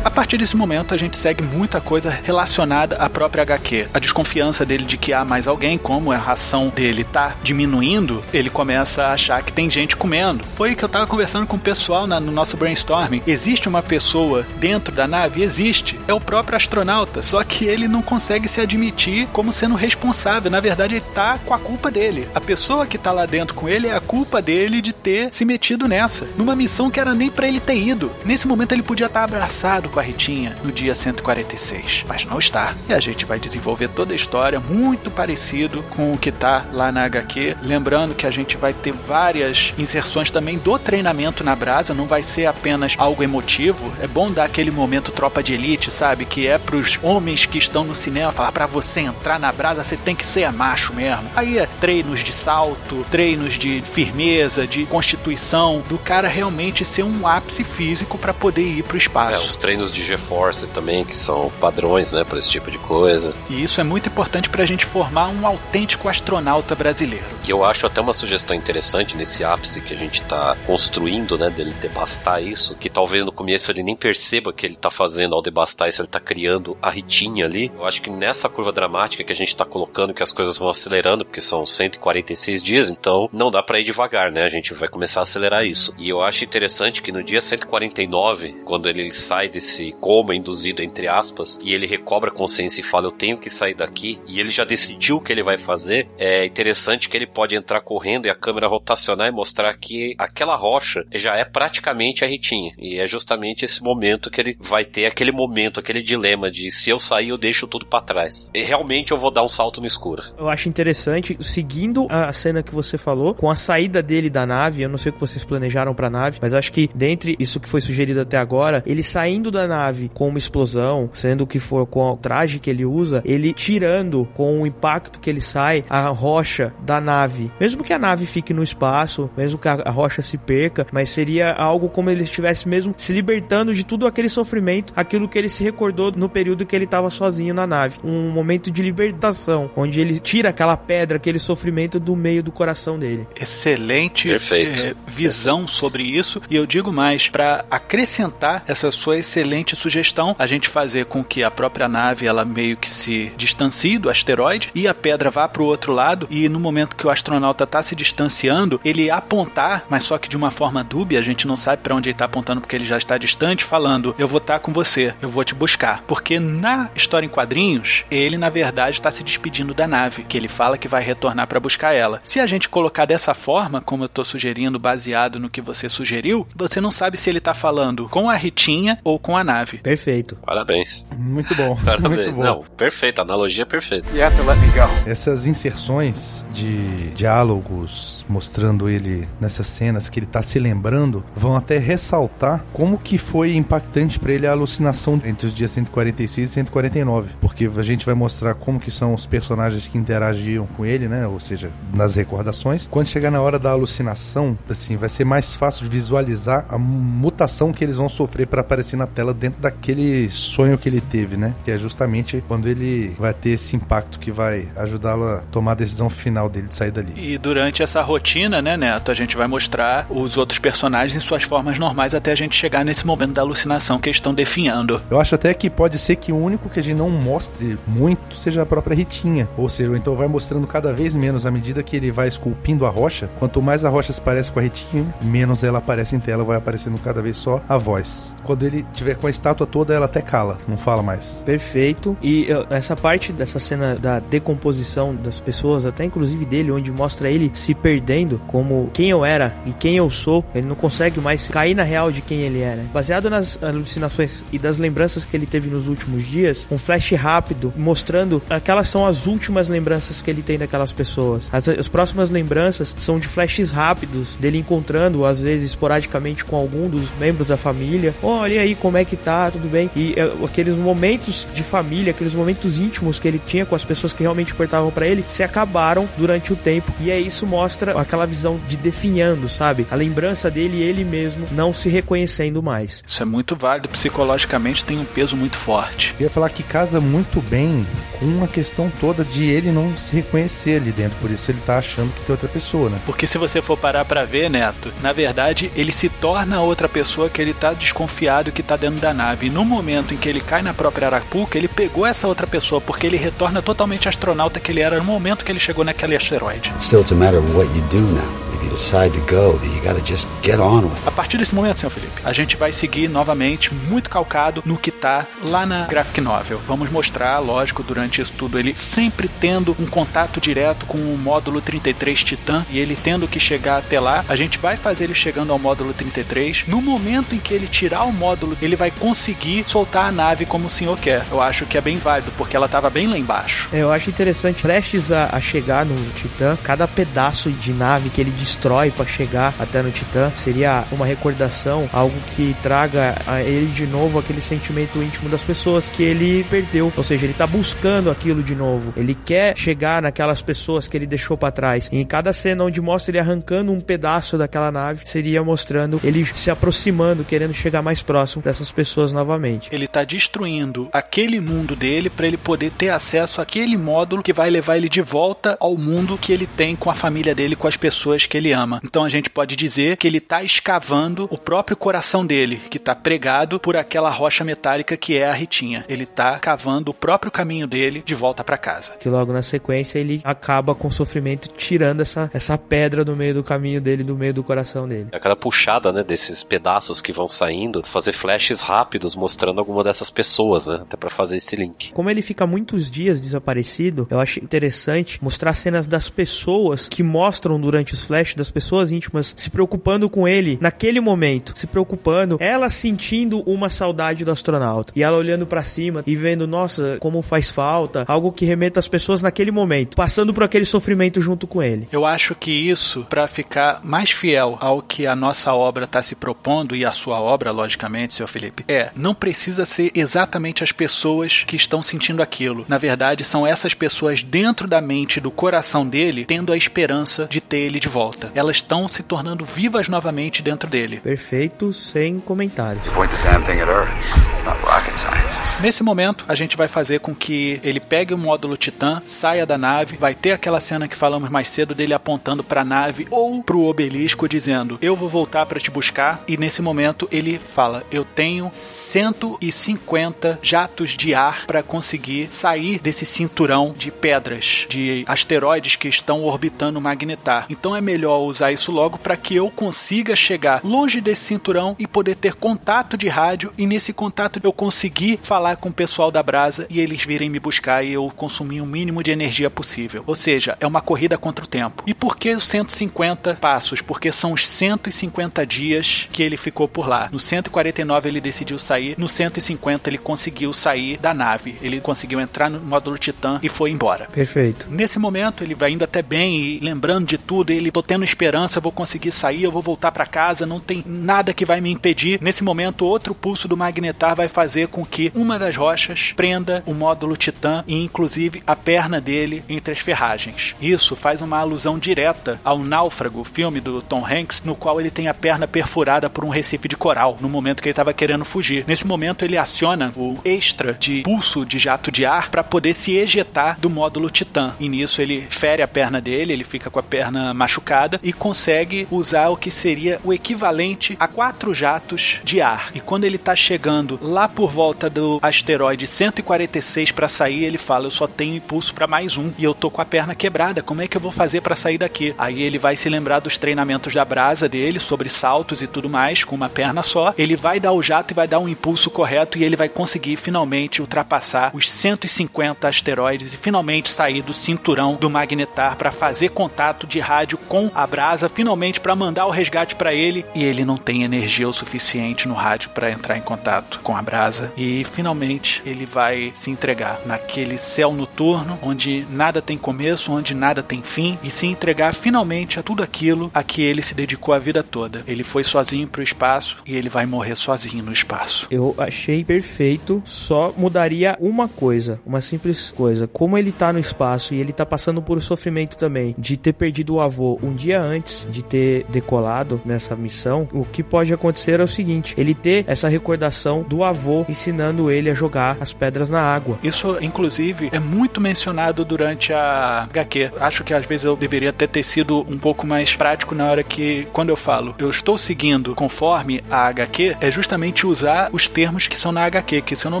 A partir desse momento, a gente segue muita coisa relacionada à própria HQ. A desconfiança dele de que há mais alguém, como a ração dele tá diminuindo, ele começa a achar que tem gente comendo. Foi que eu tava conversando com o pessoal na, no nosso brainstorming. Existe uma pessoa dentro da nave? Existe. É o próprio astronauta. Só que ele não consegue se admitir como sendo responsável. Na verdade, ele tá com a culpa dele. A pessoa que tá lá dentro com ele é a culpa dele de ter se metido nessa. Numa missão que era nem para ele ter ido. Nesse momento ele podia estar abraçado com a Ritinha no dia 146, mas não está. E a gente vai desenvolver toda a história muito parecido com o que tá lá na HQ. Lembrando que a gente vai ter várias inserções também do treinamento na brasa, não vai ser apenas algo emotivo. É bom dar aquele momento tropa de elite, sabe? Que é pros homens que estão no cinema falar para você entrar na brasa, você tem que ser macho mesmo. Aí é treinos de salto, treinos de firmeza, de constituição, do cara realmente ser um ápice físico para poder ir pro É, espaço. os treinos de GeForce também, que são padrões, né, para esse tipo de coisa. E isso é muito importante pra gente formar um autêntico astronauta brasileiro. E eu acho até uma sugestão interessante nesse ápice que a gente tá construindo, né, dele debastar isso, que talvez no começo ele nem perceba que ele tá fazendo ao debastar isso, ele tá criando a ritinha ali. Eu acho que nessa curva dramática que a gente tá colocando, que as coisas vão acelerando, porque são 146 dias, então não dá pra ir devagar, né? A gente vai começar a acelerar isso. E eu acho interessante que no dia 149, quando ele sai desse coma induzido, entre aspas, e ele recobra a consciência e fala, eu tenho que sair daqui, e ele já decidiu o que ele vai fazer, é interessante que ele pode entrar correndo e a câmera rotacionar e mostrar que aquela rocha já é praticamente a Ritinha. E é justamente esse momento que ele vai ter aquele momento, aquele dilema de se eu sair eu deixo tudo para trás. E realmente eu vou dar um salto no escuro. Eu acho interessante, seguindo a cena que você falou, com a saída dele da nave, eu não sei o que vocês planejaram pra nave, mas acho que dentre isso que foi sugerido até agora, ele saindo da nave com uma explosão, sendo que for com o traje que ele usa, ele tirando com o impacto que ele sai a rocha da nave. Mesmo que a nave fique no espaço, mesmo que a rocha se perca, mas seria algo como ele estivesse mesmo se libertando de tudo aquele sofrimento, aquilo que ele se recordou no período que ele estava sozinho na nave. Um momento de libertação, onde ele tira aquela pedra, aquele sofrimento do meio do coração dele. Excelente é, visão sobre isso, e eu digo mais, para acrescentar essa sua excelente sugestão, a gente fazer com que a própria nave ela meio que se distancie do asteroide e a pedra vá para o outro lado e no momento que o astronauta está se distanciando, ele apontar, mas só que de uma forma dúbia, a gente não sabe para onde ele está apontando porque ele já está distante, falando: "Eu vou estar tá com você, eu vou te buscar". Porque na história em quadrinhos, ele na verdade está se despedindo da nave, que ele fala que vai retornar para buscar ela. Se a gente colocar dessa forma, como eu estou sugerindo, baseado no que você sugeriu, você não sabe se ele está falando com a Ritinha ou com a nave. Perfeito. Parabéns. Muito bom. (laughs) Parabéns. Muito bom. Não, perfeito, a analogia é perfeita. You have to let me go. Essas inserções de diálogos mostrando ele nessas cenas que ele tá se lembrando vão até ressaltar como que foi impactante para ele a alucinação entre os dias 146 e 149, porque a gente vai mostrar como que são os personagens que interagiam com ele, né, ou seja, nas recordações. Quando chegar na hora da alucinação, assim, vai ser mais fácil de visualizar a mutação que eles vão sofrer para aparecer na tela dentro daquele sonho que ele teve, né? Que é justamente quando ele vai ter esse impacto que vai ajudá-lo a tomar a decisão final dele de sair dali. E durante essa rotina, né, Neto, a gente vai mostrar os outros personagens em suas formas normais até a gente chegar nesse momento da alucinação que eles estão definhando. Eu acho até que pode ser que o único que a gente não mostre muito seja a própria Ritinha. Ou seja, então vai mostrando cada vez menos à medida que ele vai esculpindo a rocha. Quanto mais a rocha se parece com a Ritinha, menos ela aparece em tela, vai aparecendo cada vez só a voz. Quando ele tiver com a estátua toda, ela até cala, não fala mais. Perfeito. E essa parte dessa cena da decomposição das pessoas, até inclusive dele, onde mostra ele se perdendo como quem eu era e quem eu sou, ele não consegue mais cair na real de quem ele era. Baseado nas alucinações e das lembranças que ele teve nos últimos dias, um flash rápido mostrando aquelas são as últimas lembranças que ele tem daquelas pessoas. As, as próximas lembranças são de flashes rápidos dele encontrando, às vezes esporadicamente, com algum dos membros da família. Olha aí como é que tá, tudo bem? E uh, aqueles momentos de família, aqueles momentos íntimos que ele tinha com as pessoas que realmente importavam para ele, se acabaram durante o tempo. E é isso mostra aquela visão de definhando, sabe? A lembrança dele e ele mesmo não se reconhecendo mais. Isso é muito válido, psicologicamente tem um peso muito forte. Eu ia falar que casa muito bem com a questão toda de ele não se reconhecer ali dentro, por isso ele tá achando que tem outra pessoa, né? Porque se você for parar para ver, Neto, na verdade ele se torna outra pessoa que ele tá desconfiado que tá dentro da nave. E no momento em que ele cai na própria Arapuca, ele pegou essa outra pessoa, porque ele retorna totalmente astronauta que ele era no momento que ele chegou naquele asteroide. Still, it's a matter of what you do now. If you decide to go, then you gotta just get on with it. A partir desse momento, senhor Felipe, a gente vai seguir novamente muito calcado no que tá lá na graphic novel. Vamos mostrar, lógico, durante isso tudo, ele sempre tendo um contato direto com o módulo 33 Titan e ele tendo que chegar até lá. A gente vai fazer ele chegando ao módulo 33. No momento em que ele tirar o módulo, ele vai conseguir soltar a nave como o senhor quer. Eu acho que é bem válido, porque ela tava bem lá embaixo. Eu acho interessante, prestes a, a chegar no Titã, cada pedaço de nave que ele destrói para chegar até no Titã seria uma recordação, algo que traga a ele de novo aquele sentimento íntimo das pessoas que ele perdeu. Ou seja, ele tá buscando aquilo de novo. Ele quer chegar naquelas pessoas que ele deixou para trás. E em cada cena onde mostra ele arrancando um pedaço daquela nave, seria mostrando ele se aproximando, querendo chegar mais próximo dessas pessoas novamente. Ele tá destruindo aquele mundo dele para ele poder ter acesso àquele módulo que vai levar ele de volta ao mundo que ele tem com a família dele, com as pessoas que que ele ama. Então a gente pode dizer que ele está escavando o próprio coração dele, que está pregado por aquela rocha metálica que é a Ritinha. Ele está cavando o próprio caminho dele de volta para casa. Que logo na sequência ele acaba com o sofrimento tirando essa, essa pedra do meio do caminho dele, do meio do coração dele. Aquela puxada, né, desses pedaços que vão saindo, fazer flashes rápidos mostrando alguma dessas pessoas, né, até para fazer esse link. Como ele fica muitos dias desaparecido, eu acho interessante mostrar cenas das pessoas que mostram durante os flashes das pessoas íntimas se preocupando com ele naquele momento, se preocupando, ela sentindo uma saudade do astronauta e ela olhando para cima e vendo, nossa, como faz falta, algo que remeta as pessoas naquele momento, passando por aquele sofrimento junto com ele. Eu acho que isso, para ficar mais fiel ao que a nossa obra está se propondo e a sua obra, logicamente, seu Felipe, é não precisa ser exatamente as pessoas que estão sentindo aquilo. Na verdade, são essas pessoas dentro da mente, do coração dele, tendo a esperança de ter ele de volta. Elas estão se tornando vivas novamente dentro dele. Perfeito, sem comentários. Point the damn thing at Earth. It's not rocket science. Nesse momento, a gente vai fazer com que ele pegue o módulo Titã, saia da nave, vai ter aquela cena que falamos mais cedo dele apontando para a nave ou para o obelisco dizendo: "Eu vou voltar para te buscar". E nesse momento ele fala: "Eu tenho 150 jatos de ar para conseguir sair desse cinturão de pedras, de asteroides que estão orbitando o Magnetar. Então é melhor usar isso logo para que eu consiga chegar longe desse cinturão e poder ter contato de rádio e nesse contato eu conseguir falar com o pessoal da Brasa e eles virem me buscar e eu consumir o mínimo de energia possível. Ou seja, é uma corrida contra o tempo. E por que os 150 passos? Porque são os 150 dias que ele ficou por lá. No 149 ele decidiu sair, no 150 ele conseguiu sair da nave. Ele conseguiu entrar no módulo Titã e foi embora. Perfeito. Nesse momento ele vai indo até bem e lembrando de tudo, ele tô tendo esperança, eu vou conseguir sair, eu vou voltar para casa, não tem nada que vai me impedir. Nesse momento, outro pulso do magnetar vai fazer com que uma das rochas prenda o módulo Titã e inclusive a perna dele entre as ferragens. Isso faz uma alusão direta ao Náufrago, filme do Tom Hanks, no qual ele tem a perna perfurada por um recife de coral no momento que ele estava querendo fugir. Nesse momento ele aciona o extra de pulso de jato de ar para poder se ejetar do módulo Titã. E nisso ele fere a perna dele, ele fica com a perna machucada e consegue usar o que seria o equivalente a quatro jatos de ar. E quando ele tá chegando lá por volta do asteroide 146 para sair, ele fala: "Eu só tenho impulso para mais um e eu tô com a perna quebrada. Como é que eu vou fazer para sair daqui?" Aí ele vai se lembrar dos treinamentos da brasa dele sobre saltos e tudo mais com uma perna só. Ele vai dar o jato e vai dar um impulso correto e ele vai conseguir finalmente ultrapassar os 150 asteroides e finalmente sair do cinturão do magnetar para fazer contato de rádio com a brasa, finalmente para mandar o resgate para ele e ele não tem energia o suficiente no rádio para entrar em contato com a brasa e finalmente ele vai se entregar naquele céu noturno onde nada tem começo, onde nada tem fim e se entregar finalmente a tudo aquilo a que ele se dedicou a vida toda. Ele foi sozinho pro espaço e ele vai morrer sozinho no espaço. Eu achei perfeito, só mudaria uma coisa, uma simples coisa. Como ele tá no espaço e ele tá passando por sofrimento também de ter perdido o avô um dia antes de ter decolado nessa missão, o que pode acontecer é o seguinte: ele ter essa recordação do avô ensinando ele a jogar as pedras na água. Isso, inclusive, é muito mencionado durante a HQ. Acho que às vezes eu deveria até ter sido um pouco mais prático na hora que, quando eu falo, eu estou seguindo conforme a HQ, é justamente usar os termos que são na HQ, que se eu não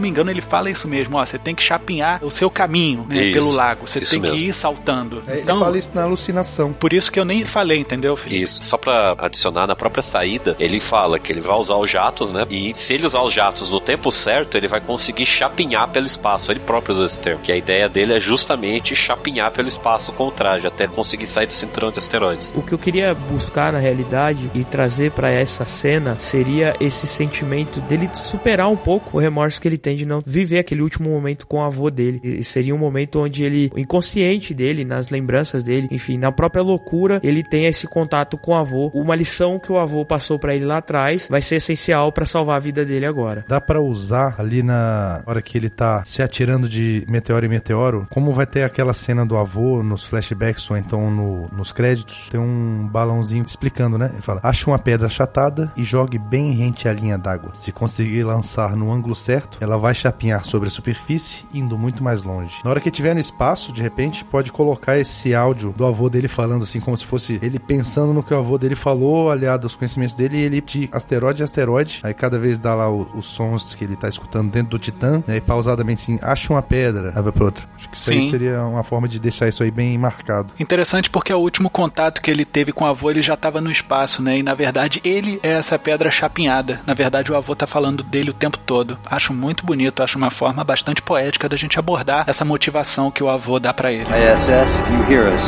me engano ele fala isso mesmo, ó, você tem que chapinhar o seu caminho, né, pelo lago, você tem mesmo. que ir saltando. É, então, ele fala isso na alucinação. por isso que eu nem falei, entendeu, Felipe? Isso. Só pra adicionar na própria saída, ele fala que ele vai usar os jatos, né? E se ele usar os jatos no tempo certo, ele vai conseguir chapinhar pelo espaço. Ele próprio usa esse termo. Que a ideia dele é justamente chapinhar pelo espaço com o traje, até conseguir sair do cinturão de asteroides. O que eu queria buscar na realidade e trazer pra essa cena seria esse sentimento dele superar um pouco o remorso que ele tem de não viver aquele último momento com o avô dele. E seria um momento onde ele, o inconsciente dele, nas lembranças dele, enfim, na própria loucura, ele tem esse contato com o avô. Uma lição que o avô passou pra ele lá atrás vai ser essencial pra salvar a vida dele agora. Dá pra usar ali na hora que ele tá se atirando de meteoro em meteoro, como vai ter aquela cena do avô nos flashbacks ou então no, nos créditos, tem um balãozinho explicando, né? Ele fala: ache uma pedra achatada e jogue bem rente à linha d'água. Se conseguir lançar no ângulo certo, ela vai chapinhar sobre a superfície, indo muito mais longe. Na hora que estiver no espaço, de repente, pode colocar esse áudio do avô dele falando assim, como se fosse ele pensando no que o avô dele falou, aliado aos conhecimentos dele, e ele de asteroide a asteroide, aí cada vez dá lá o, os sons que ele tá escutando dentro do Titã, né, e pausadamente assim, acha uma pedra, aí vai pro outro. Acho que isso Sim. aí seria uma forma de deixar isso aí bem marcado. Interessante porque o último contato que ele teve com o avô, ele já estava no espaço, né? E na verdade ele é essa pedra chapinhada. Na verdade o avô tá falando dele o tempo todo. Acho muito bonito, acho uma forma bastante poética da gente abordar essa motivação que o avô dá pra ele. ISS, you hear us,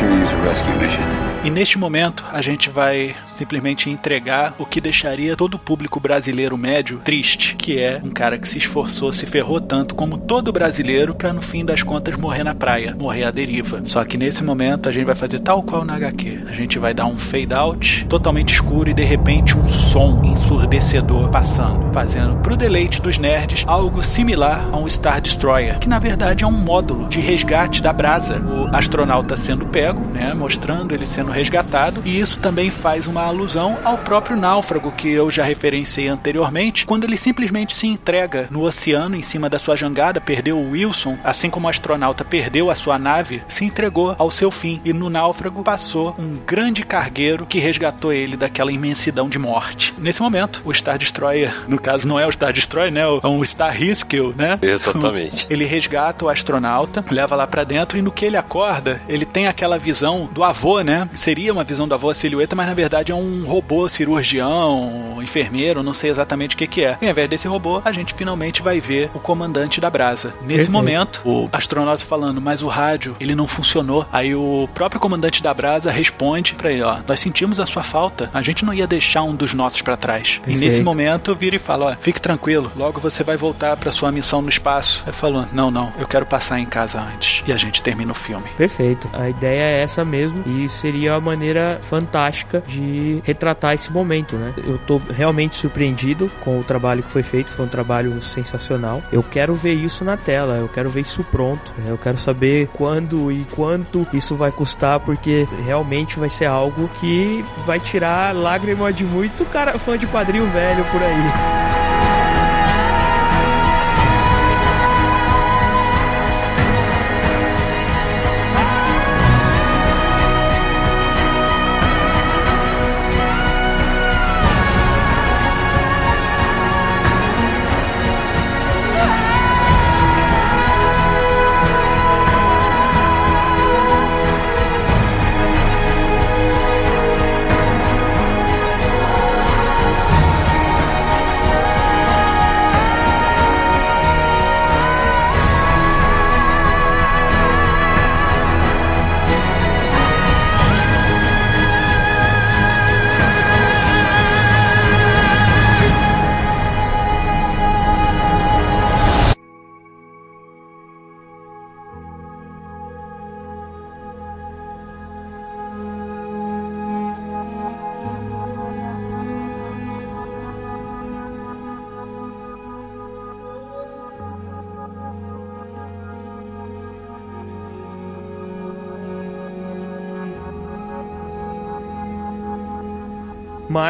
sure use a rescue mission. E neste momento a gente vai simplesmente entregar o que deixaria todo o público brasileiro médio triste, que é um cara que se esforçou, se ferrou tanto como todo brasileiro pra no fim das contas morrer na praia, morrer à deriva. Só que nesse momento a gente vai fazer tal qual na HQ. A gente vai dar um fade out totalmente escuro e de repente um som ensurdecedor passando, fazendo pro deleite dos nerds algo similar a um Star Destroyer, que na verdade é um módulo de resgate da brasa. O astronauta sendo pego, né, mostrando ele sendo resgatado, e isso também faz uma alusão ao próprio náufrago que eu já referenciei anteriormente, quando ele simplesmente se entrega no oceano em cima da sua jangada, perdeu o Wilson, assim como o astronauta perdeu a sua nave, se entregou ao seu fim, e no náufrago passou um grande cargueiro que resgatou ele daquela imensidão de morte. Nesse momento, o Star Destroyer, no caso não é o Star Destroyer, né, é um Star Rescue, né? Exatamente. Ele resgata o astronauta, leva lá pra dentro e no que ele acorda, ele tem aquela visão do avô, né? Seria uma visão do avô a silhueta, mas na verdade é um robô cirurgião, enfermeiro, não sei exatamente o que que é. E ao invés desse robô, a gente finalmente vai ver o comandante da brasa. Nesse Perfeito. momento, o astronauta falando, mas o rádio, ele não funcionou. Aí o próprio comandante da brasa responde pra ele, ó, nós sentimos a sua falta, a gente não ia deixar um dos nossos pra trás. E Perfeito. nesse momento, vira e fala, ó, fique tranquilo, logo você vai voltar pra sua missão no espaço. Aí falou, não, não, eu quero passar em casa antes. E a gente termina o filme. Perfeito. A ideia é essa mesmo e seria uma maneira fantástica de retratar esse momento, né? Eu tô realmente surpreendido com o trabalho que foi feito, foi um trabalho sensacional. Eu quero ver isso na tela, eu quero ver isso pronto. Eu quero saber quando e quanto isso vai custar, porque realmente vai ser algo que vai tirar lágrima de muito cara fã de quadrinho velho por aí.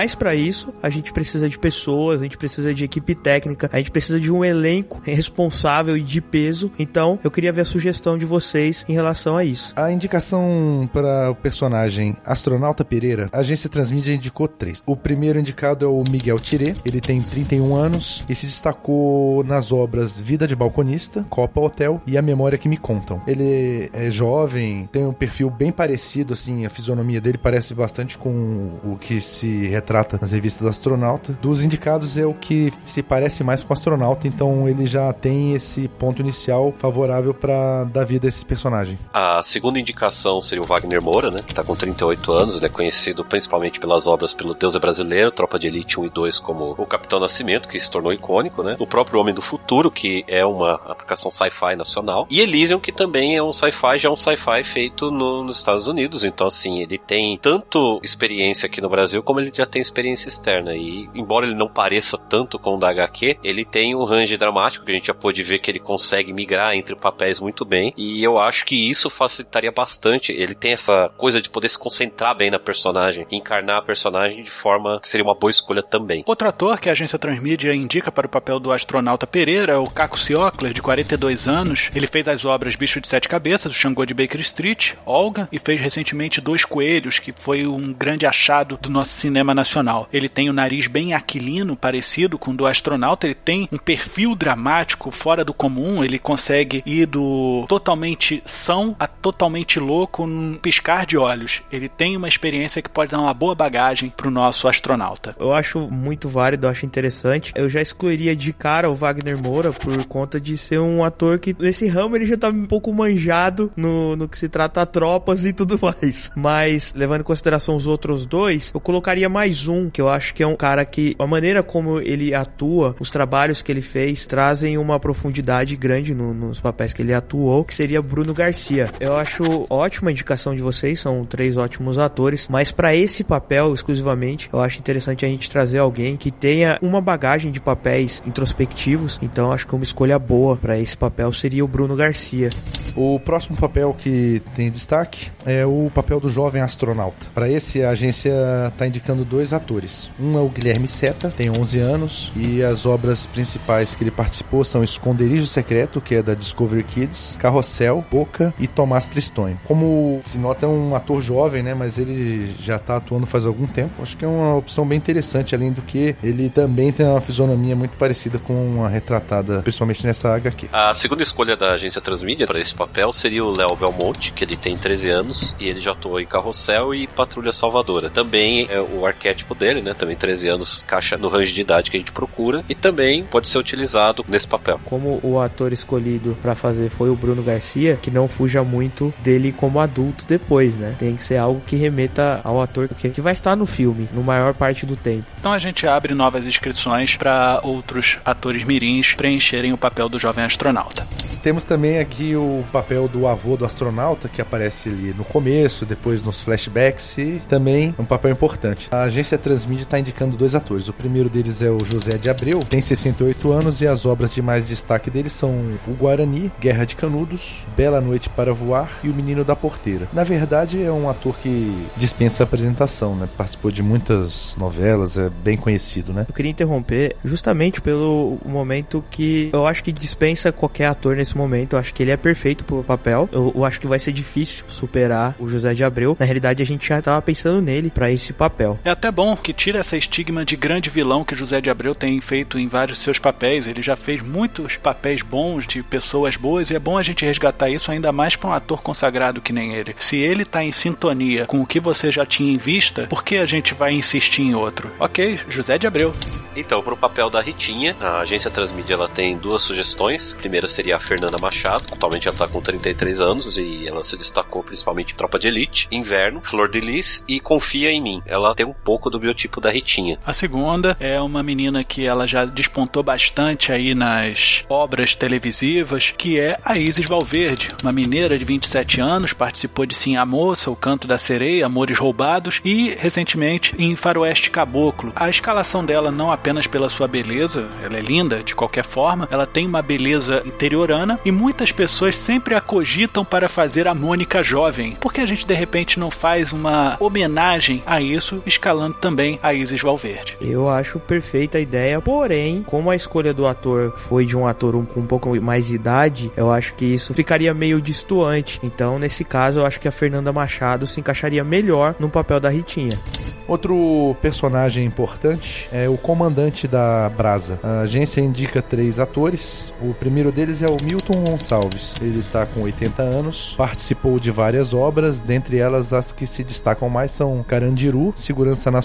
Mas para isso, a gente precisa de pessoas, a gente precisa de equipe técnica, a gente precisa de um elenco responsável e de peso. Então, eu queria ver a sugestão de vocês em relação a isso. A indicação para o personagem Astronauta Pereira, a agência Transmídia indicou três. O primeiro indicado é o Miguel Tirê, ele tem 31 anos e se destacou nas obras Vida de Balconista, Copa Hotel e A Memória que Me Contam. Ele é jovem, tem um perfil bem parecido, assim, a fisionomia dele parece bastante com o que se retrata nas revistas do astronauta. Dos indicados é o que se parece mais com o astronauta, então ele já tem esse ponto inicial favorável para dar vida a esse personagem. A segunda indicação seria o Wagner Moura, né? Que tá com 38 anos. Ele é conhecido principalmente pelas obras pelo Deus é Brasileiro, Tropa de Elite 1 e 2, como o Capitão Nascimento, que se tornou icônico, né? O próprio Homem do Futuro, que é uma aplicação sci-fi nacional. E Elysium, que também é um sci-fi, já um sci-fi feito no- nos Estados Unidos. Então, assim, ele tem tanto experiência aqui no Brasil, como ele já tem experiência externa. E, embora ele não pareça tanto com o da HQ, ele tem um range dramático que a gente já pôde ver que ele consegue migrar entre papéis muito bem. E eu acho que isso facilitaria bastante. Ele tem essa coisa de poder se concentrar bem na personagem, encarnar a personagem de forma que seria uma boa escolha também. Outro ator que a agência Transmídia indica para o papel do astronauta Pereira é o Caco Ciocler, de 42 anos. Ele fez as obras Bicho de Sete Cabeças, o Xangô de Baker Street, Olga, e fez recentemente Dois Coelhos, que foi um grande achado do nosso cinema nacional. Ele tem o nariz bem aquilino, parecido com o do astronauta, ele tem um perfil dramático fora do comum, ele consegue ir do totalmente são a totalmente louco num piscar de olhos. Ele tem uma experiência que pode dar uma boa bagagem pro nosso astronauta. Eu acho muito válido, acho interessante. Eu já excluiria de cara o Wagner Moura por conta de ser um ator que nesse ramo ele já tá um pouco manjado no, no que se trata a tropas e tudo (laughs) mais. Mas levando em consideração os outros dois, eu colocaria mais um que eu acho que é um cara que a maneira como ele atua, os trabalhos que ele fez trazem uma profundidade grande no, nos papéis que ele atuou, que seria Bruno Garcia. Eu acho ótima a indicação de vocês, são três ótimos atores, mas para esse papel exclusivamente, eu acho interessante a gente trazer alguém que tenha uma bagagem de papéis introspectivos. Então acho que uma escolha boa para esse papel seria o Bruno Garcia. O próximo papel que tem destaque é o papel do jovem astronauta. Para esse, a agência está indicando dois atores. Um é o Guilherme Seta, tem 11 anos, e as obras principais que ele participou são Esconderijo Secreto, que é da Discovery Kids, Carrossel, Boca e Tomás Tristonho. Como se nota, é um ator jovem, né? Mas ele já está atuando faz algum tempo. Acho que é uma opção bem interessante, além do que ele também tem uma fisionomia muito parecida com a retratada, principalmente nessa HQ. A segunda escolha da agência Transmídia para esse papel seria o Léo Belmonte, que ele tem 13 anos e ele já atuou em Carrossel e Patrulha Salvadora. Também é o arquétipo dele, né? Também 13 anos, caixa no range de idade que a gente procura e também pode ser utilizado nesse papel. Como o ator escolhido para fazer foi o Bruno Garcia, que não fuja muito dele como adulto depois, né? Tem que ser algo que remeta ao ator que vai estar no filme, no maior parte do tempo. Então a gente abre novas inscrições para outros atores mirins preencherem o papel do jovem astronauta. Temos também aqui o papel do avô do astronauta, que aparece ali no começo, depois nos flashbacks, e também é um papel importante. A agência Transmídia está indicando dois atores. O primeiro deles é o José de Abreu, tem 68 anos, e as obras de mais destaque dele são O Guarani, Guerra de Canudos, Bela Noite para Voar e O Menino da Porteira. Na verdade, é um ator que dispensa apresentação, né? Participou de muitas novelas, é bem conhecido, né? Eu queria interromper justamente pelo momento que eu acho que dispensa qualquer ator nesse momento. Eu acho que ele é perfeito pro papel. Eu, eu acho que vai ser difícil superar o José de Abreu. Na realidade, a gente já tava pensando nele para esse papel. É até bom que tira essa estigma de grande vilão que José de Abreu tem feito em vários seus papéis. Ele já fez muitos papéis bons de pessoas boas e é bom a gente resgatar isso ainda mais para um ator consagrado que nem ele. Se ele tá em sintonia com o que você já tinha em vista, por que a gente vai insistir em outro? Ok, José de Abreu. Então, para o papel da Ritinha, a agência Transmídia ela tem duas sugestões. A primeira seria a Fernanda Machado. Atualmente ela está com 33 anos e ela se destacou principalmente em Tropa de Elite, Inverno, Flor de Lis e Confia em Mim. Ela tem um pouco do biotipo da Ritinha. A segunda é uma menina que ela já despontou bastante aí nas obras televisivas, que é a Isis Valverde, uma mineira de 27 anos, participou de Sim a Moça, O Canto da Sereia, Amores Roubados e recentemente em Faroeste Caboclo. A escalação dela não apenas pela sua beleza, ela é linda de qualquer forma, ela tem uma beleza interiorana e muitas pessoas sempre a cogitam para fazer a Mônica jovem. Por que a gente de repente não faz uma homenagem a isso, escalando também a Isis Valverde? Eu acho perfeita a ideia, porém, como a escolha do ator foi de um ator um, com um pouco mais de idade, eu acho que isso ficaria meio distoante. Então, nesse caso, eu acho que a Fernanda Machado se encaixaria melhor no papel da Ritinha. Outro personagem importante é o comandante da Brasa. A agência indica três atores. O primeiro deles é o Milton Gonçalves. Ele está com 80 anos, participou de várias obras, dentre elas as que se destacam mais são Carandiru, Segurança Nacional,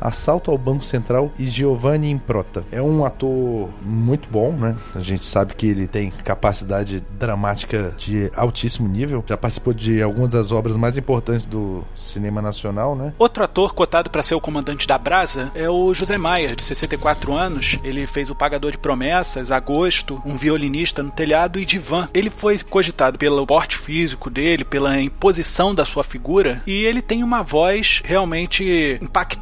Assalto ao Banco Central e Giovanni Improta. É um ator muito bom, né? A gente sabe que ele tem capacidade dramática de altíssimo nível. Já participou de algumas das obras mais importantes do cinema nacional, né? Outro ator cotado para ser o comandante da Brasa é o José Maier, de 64 anos. Ele fez o Pagador de Promessas, Agosto, um violinista no telhado e Divan. Ele foi cogitado pelo porte físico dele, pela imposição da sua figura, e ele tem uma voz realmente impactante.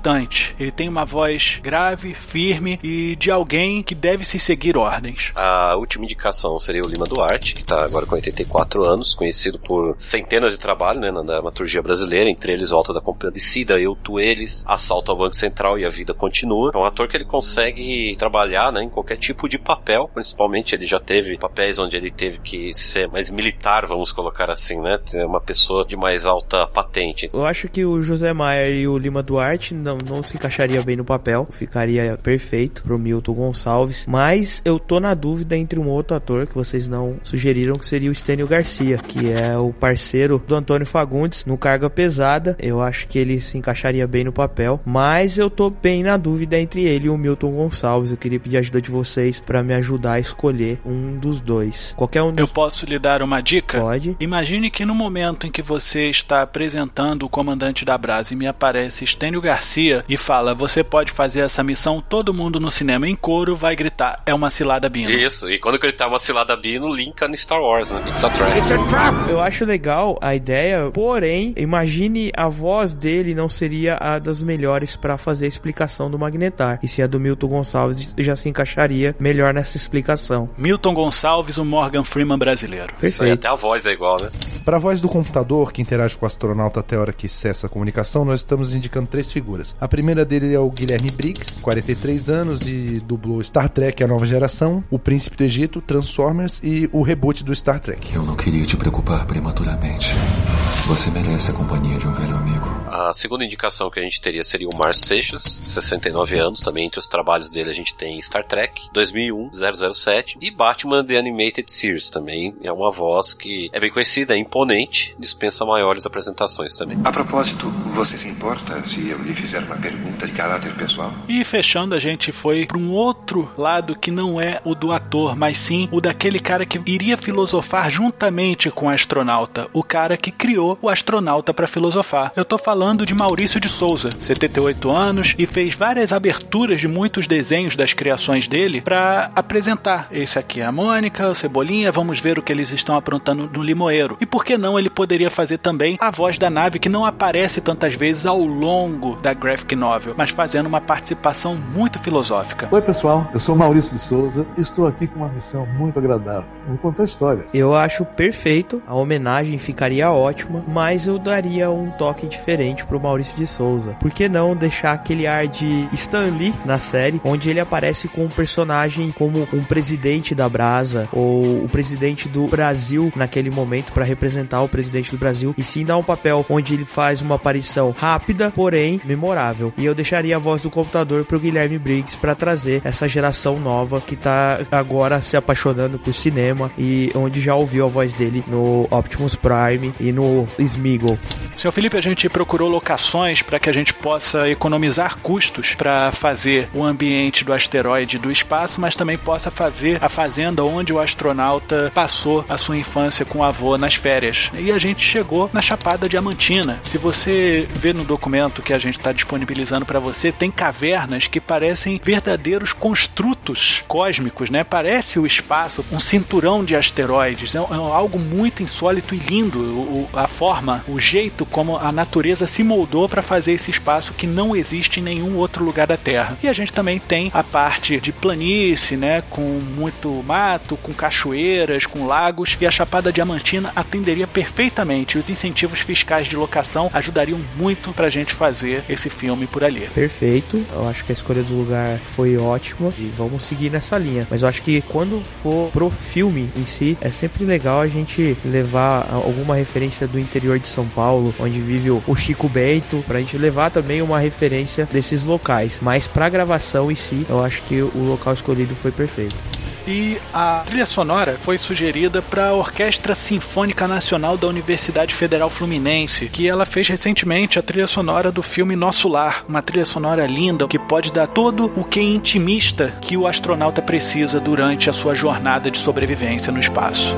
Ele tem uma voz grave, firme e de alguém que deve se seguir ordens. A última indicação seria o Lima Duarte, que está agora com 84 anos, conhecido por centenas de trabalhos né, na dramaturgia brasileira, entre eles Volta da Compadecida, Eu, Tu, Eles, Assalto ao Banco Central e A Vida Continua. É um ator que ele consegue trabalhar né, em qualquer tipo de papel, principalmente ele já teve papéis onde ele teve que ser mais militar, vamos colocar assim, né? Ter uma pessoa de mais alta patente. Eu acho que o José Maier e o Lima Duarte não, não se encaixaria bem no papel, ficaria perfeito pro Milton Gonçalves, mas eu tô na dúvida entre um outro ator que vocês não sugeriram, que seria o Stênio Garcia, que é o parceiro do Antônio Fagundes no Carga Pesada. Eu acho que ele se encaixaria bem no papel, mas eu tô bem na dúvida entre ele e o Milton Gonçalves. Eu queria pedir a ajuda de vocês para me ajudar a escolher um dos dois. Qualquer um dos... Eu posso lhe dar uma dica? Pode. Imagine que no momento em que você está apresentando o comandante da Brasa e me aparece Stênio Garcia e fala: Você pode fazer essa missão, todo mundo no cinema em coro vai gritar: É uma cilada bino. Isso, e quando gritar uma cilada bino, linka no Star Wars, né? It's a trap. Eu acho legal a ideia, porém, imagine a voz dele não seria a das melhores para fazer a explicação do Magnetar. E se a do Milton Gonçalves já se encaixaria melhor nessa explicação. Milton Gonçalves, o Morgan Freeman brasileiro. Isso aí, até a voz é igual, né? Para a voz do computador que interage com o astronauta até a hora que cessa a comunicação, nós estamos indicando três figuras. A primeira dele é o Guilherme Briggs, 43 anos e dublou Star Trek A Nova Geração, O Príncipe do Egito, Transformers e o reboot do Star Trek. Eu não queria te preocupar prematuramente. Você merece a companhia de um velho amigo. A segunda indicação que a gente teria seria o Márcio Seixas, 69 anos, também entre os trabalhos dele a gente tem Star Trek, 2001, 007 e Batman The Animated Series também. É uma voz que é bem conhecida, é imponente, dispensa maiores apresentações também. A propósito, você se importa se eu lhe fizer uma pergunta de caráter pessoal? E fechando, a gente foi para um outro lado que não é o do ator, mas sim o daquele cara que iria filosofar juntamente com o astronauta, o cara que criou o astronauta para filosofar. Eu tô falando de Maurício de Souza, 78 anos e fez várias aberturas de muitos desenhos das criações dele para apresentar. Esse aqui é a Mônica, o Cebolinha, vamos ver o que eles estão aprontando no Limoeiro. E por que não ele poderia fazer também a voz da nave que não aparece tantas vezes ao longo da graphic novel, mas fazendo uma participação muito filosófica. Oi, pessoal. Eu sou Maurício de Souza e estou aqui com uma missão muito agradável. Vou contar a história. Eu acho perfeito, a homenagem ficaria ótima, mas eu daria um toque diferente pro Maurício de Souza. Por que não deixar aquele ar de Stan Lee na série, onde ele aparece com um personagem como um presidente da Brasa ou o presidente do Brasil naquele momento para representar o presidente do Brasil e sim dar um papel onde ele faz uma aparição rápida, porém memorável. E eu deixaria a voz do computador pro Guilherme Briggs para trazer essa geração nova que tá agora se apaixonando por cinema e onde já ouviu a voz dele no Optimus Prime e no Smeagol. Seu Felipe, a gente procurou locações para que a gente possa economizar custos para fazer o ambiente do asteroide do espaço, mas também possa fazer a fazenda onde o astronauta passou a sua infância com o avô nas férias. E a gente chegou na Chapada Diamantina. Se você vê no documento que a gente está disponibilizando para você, tem cavernas que parecem verdadeiros construtos cósmicos, né? Parece o espaço, um cinturão de asteroides. É, é algo muito insólito e lindo. A forma, o jeito como a natureza se moldou para fazer esse espaço que não existe em nenhum outro lugar da Terra. E a gente também tem a parte de planície, né? Com muito mato, com cachoeiras, com lagos. E a Chapada Diamantina atenderia perfeitamente. Os incentivos fiscais de locação ajudariam muito para a gente fazer esse filme por ali. Perfeito. Eu acho que a escolha do lugar foi ótima e vamos seguir nessa linha. Mas eu acho que quando for pro filme em si, é sempre legal a gente levar alguma referência do interior de São Paulo, onde vive o Chico Bento, pra gente levar também uma referência desses locais. Mas pra gravação em si, eu acho que o local escolhido foi perfeito. E a trilha sonora foi sugerida para a Orquestra Sinfônica Nacional da Universidade Federal Fluminense, que ela fez recentemente a trilha sonora do filme Nosso Lar, uma trilha sonora linda que pode dar todo o que intimista que o astronauta precisa durante a sua jornada de sobrevivência no espaço.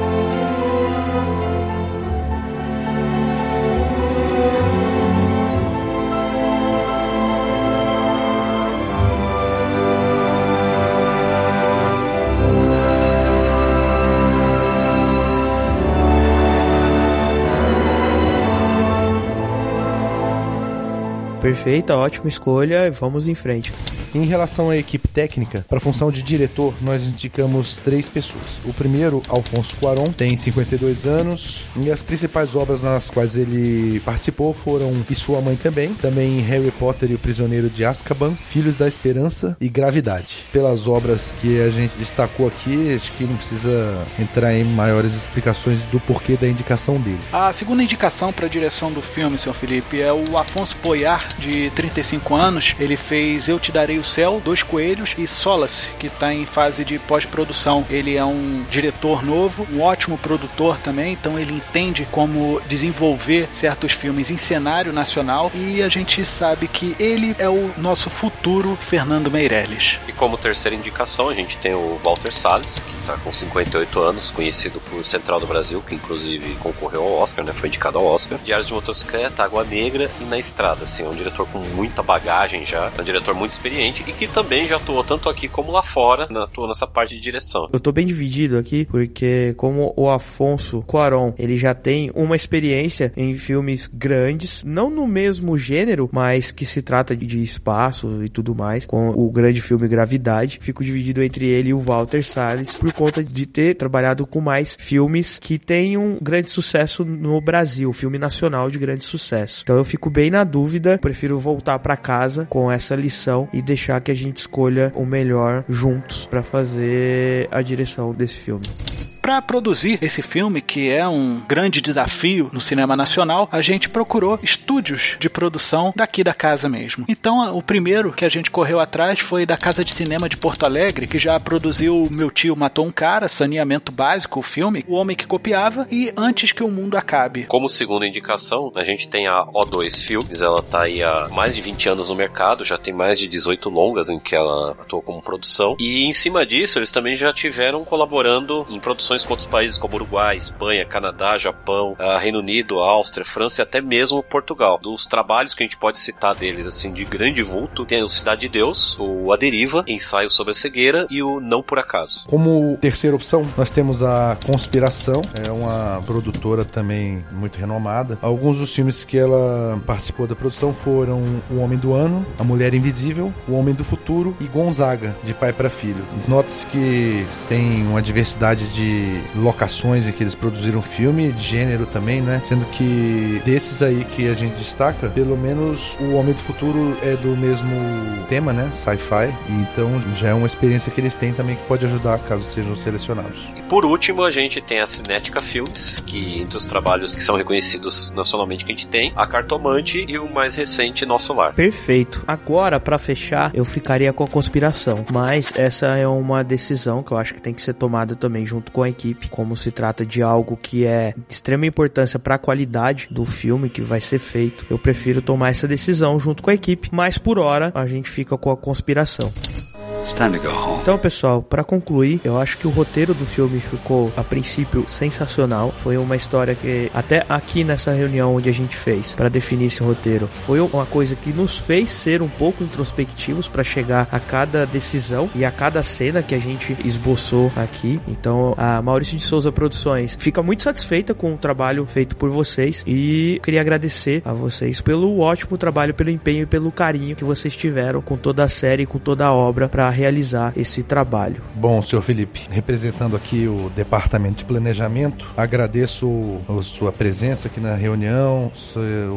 Perfeita, ótima escolha. Vamos em frente. Em relação à equipe técnica, para a função de diretor, nós indicamos três pessoas. O primeiro, Alfonso Cuaron, tem 52 anos e as principais obras nas quais ele participou foram E Sua Mãe Também, também Harry Potter e o Prisioneiro de Azkaban, Filhos da Esperança e Gravidade. Pelas obras que a gente destacou aqui, acho que não precisa entrar em maiores explicações do porquê da indicação dele. A segunda indicação para a direção do filme, senhor Felipe, é o Afonso Poyar, de 35 anos. Ele fez Eu Te Darei o Céu, Dois Coelhos e Solace, que está em fase de pós-produção. Ele é um diretor novo, um ótimo produtor também, então ele entende como desenvolver certos filmes em cenário nacional e a gente sabe que ele é o nosso futuro Fernando Meirelles. E como terceira indicação, a gente tem o Walter Salles, que está com 58 anos, conhecido por Central do Brasil, que inclusive concorreu ao Oscar, né? Foi indicado ao Oscar. Diários de Motocicleta, Água Negra e Na Estrada, assim, é um diretor com muita bagagem já, é um diretor muito experiente e que também já atuou tanto aqui como lá fora, né, atuou nessa parte de direção. Eu tô bem dividido aqui, porque como o Afonso Cuaron, ele já tem uma experiência em filmes grandes, não no mesmo gênero, mas que se trata de espaço e tudo mais, com o grande filme Gravidade, fico dividido entre ele e o Walter Salles, por conta de ter trabalhado com mais filmes que têm um grande sucesso no Brasil, filme nacional de grande sucesso. Então eu fico bem na dúvida, prefiro voltar para casa com essa lição e deixar que a gente escolha o melhor juntos para fazer a direção desse filme. Para produzir esse filme, que é um grande desafio no cinema nacional, a gente procurou estúdios de produção daqui da casa mesmo. Então, o primeiro que a gente correu atrás foi da Casa de Cinema de Porto Alegre, que já produziu Meu Tio Matou um Cara, Saneamento Básico, o filme, O Homem que Copiava e Antes que o Mundo Acabe. Como segunda indicação, a gente tem a O2 Filmes, ela tá aí há mais de 20 anos no mercado, já tem mais de 18 longas em que ela atuou como produção. E em cima disso, eles também já tiveram colaborando em produções com outros países como Uruguai, Espanha, Canadá, Japão, uh, Reino Unido, Áustria, França e até mesmo Portugal. Dos trabalhos que a gente pode citar deles, assim, de grande vulto, tem o Cidade de Deus, o A Deriva, Ensaio sobre a Cegueira e o Não Por Acaso. Como terceira opção, nós temos a Conspiração, é uma produtora também muito renomada. Alguns dos filmes que ela participou da produção foram O Homem do Ano, A Mulher Invisível, O Homem do Futuro e Gonzaga, de pai para filho. Note-se que tem uma diversidade de locações em que eles produziram filme, de gênero também, né? Sendo que desses aí que a gente destaca, pelo menos o Homem do Futuro é do mesmo tema, né? Sci-fi. Então já é uma experiência que eles têm também que pode ajudar caso sejam selecionados. E por último, a gente tem a Cinética Films, que entre os trabalhos que são reconhecidos nacionalmente que a gente tem, a Cartomante e o mais recente Nosso Lar. Perfeito. Agora, para fechar, eu ficaria com a conspiração. Mas essa é uma decisão que eu acho que tem que ser tomada também junto com a equipe, como se trata de algo que é de extrema importância para a qualidade do filme que vai ser feito. Eu prefiro tomar essa decisão junto com a equipe, mas por hora a gente fica com a conspiração. Então, pessoal, para concluir, eu acho que o roteiro do filme ficou, a princípio, sensacional. Foi uma história que, até aqui nessa reunião onde a gente fez para definir esse roteiro, foi uma coisa que nos fez ser um pouco introspectivos para chegar a cada decisão e a cada cena que a gente esboçou aqui. Então, a Maurício de Souza Produções fica muito satisfeita com o trabalho feito por vocês e queria agradecer a vocês pelo ótimo trabalho, pelo empenho e pelo carinho que vocês tiveram com toda a série, com toda a obra para realizar esse trabalho. Bom, senhor Felipe, representando aqui o Departamento de Planejamento, agradeço a sua presença aqui na reunião,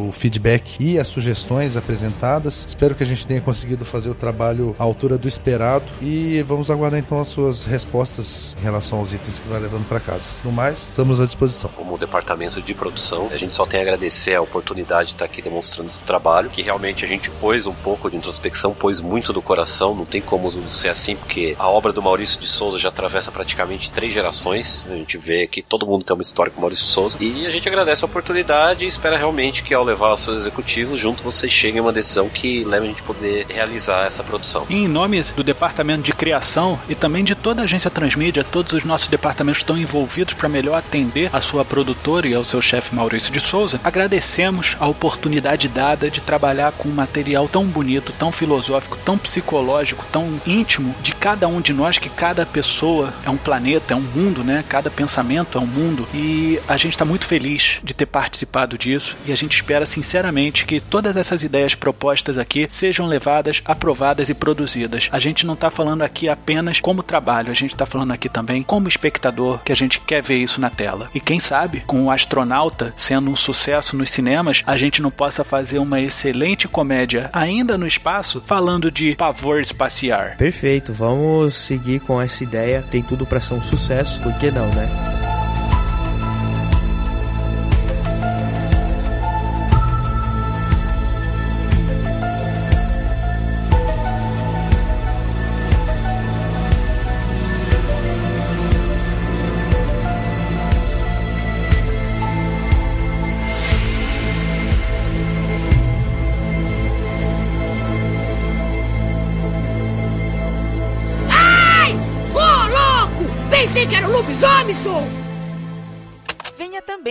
o feedback e as sugestões apresentadas. Espero que a gente tenha conseguido fazer o trabalho à altura do esperado e vamos aguardar então as suas respostas em relação aos itens que vai levando para casa. No mais, estamos à disposição. Como departamento de produção, a gente só tem a agradecer a oportunidade de estar aqui demonstrando esse trabalho, que realmente a gente pôs um pouco de introspecção, pôs muito do coração, não tem como ser assim, porque a obra do Maurício de Souza já atravessa praticamente três gerações. A gente vê que todo mundo tem uma história com o Maurício de Souza. E a gente agradece a oportunidade e espera realmente que ao levar os seus executivos junto, vocês cheguem a uma decisão que leve a gente poder realizar essa produção. Em nome do departamento de criação e também de toda a agência Transmídia, todos os nossos departamentos estão envolvidos para melhor atender a sua produtora e ao seu chefe Maurício de Souza, agradecemos a oportunidade dada de trabalhar com um material tão bonito, tão filosófico, tão psicológico, tão íntimo de cada um de nós, que cada pessoa é um planeta, é um mundo, né? Cada pensamento é um mundo. E a gente está muito feliz de ter participado disso e a gente espera sinceramente que todas essas ideias propostas aqui sejam levadas, aprovadas e produzidas. A gente não está falando aqui apenas como trabalho, a gente está falando aqui também como espectador, que a gente quer ver isso na tela. E quem sabe, com o astronauta sendo um sucesso nos cinemas, a gente não possa fazer uma excelente comédia ainda no espaço falando de pavor espaciar. Perfeito, vamos seguir com essa ideia. Tem tudo para ser um sucesso, por que não, né?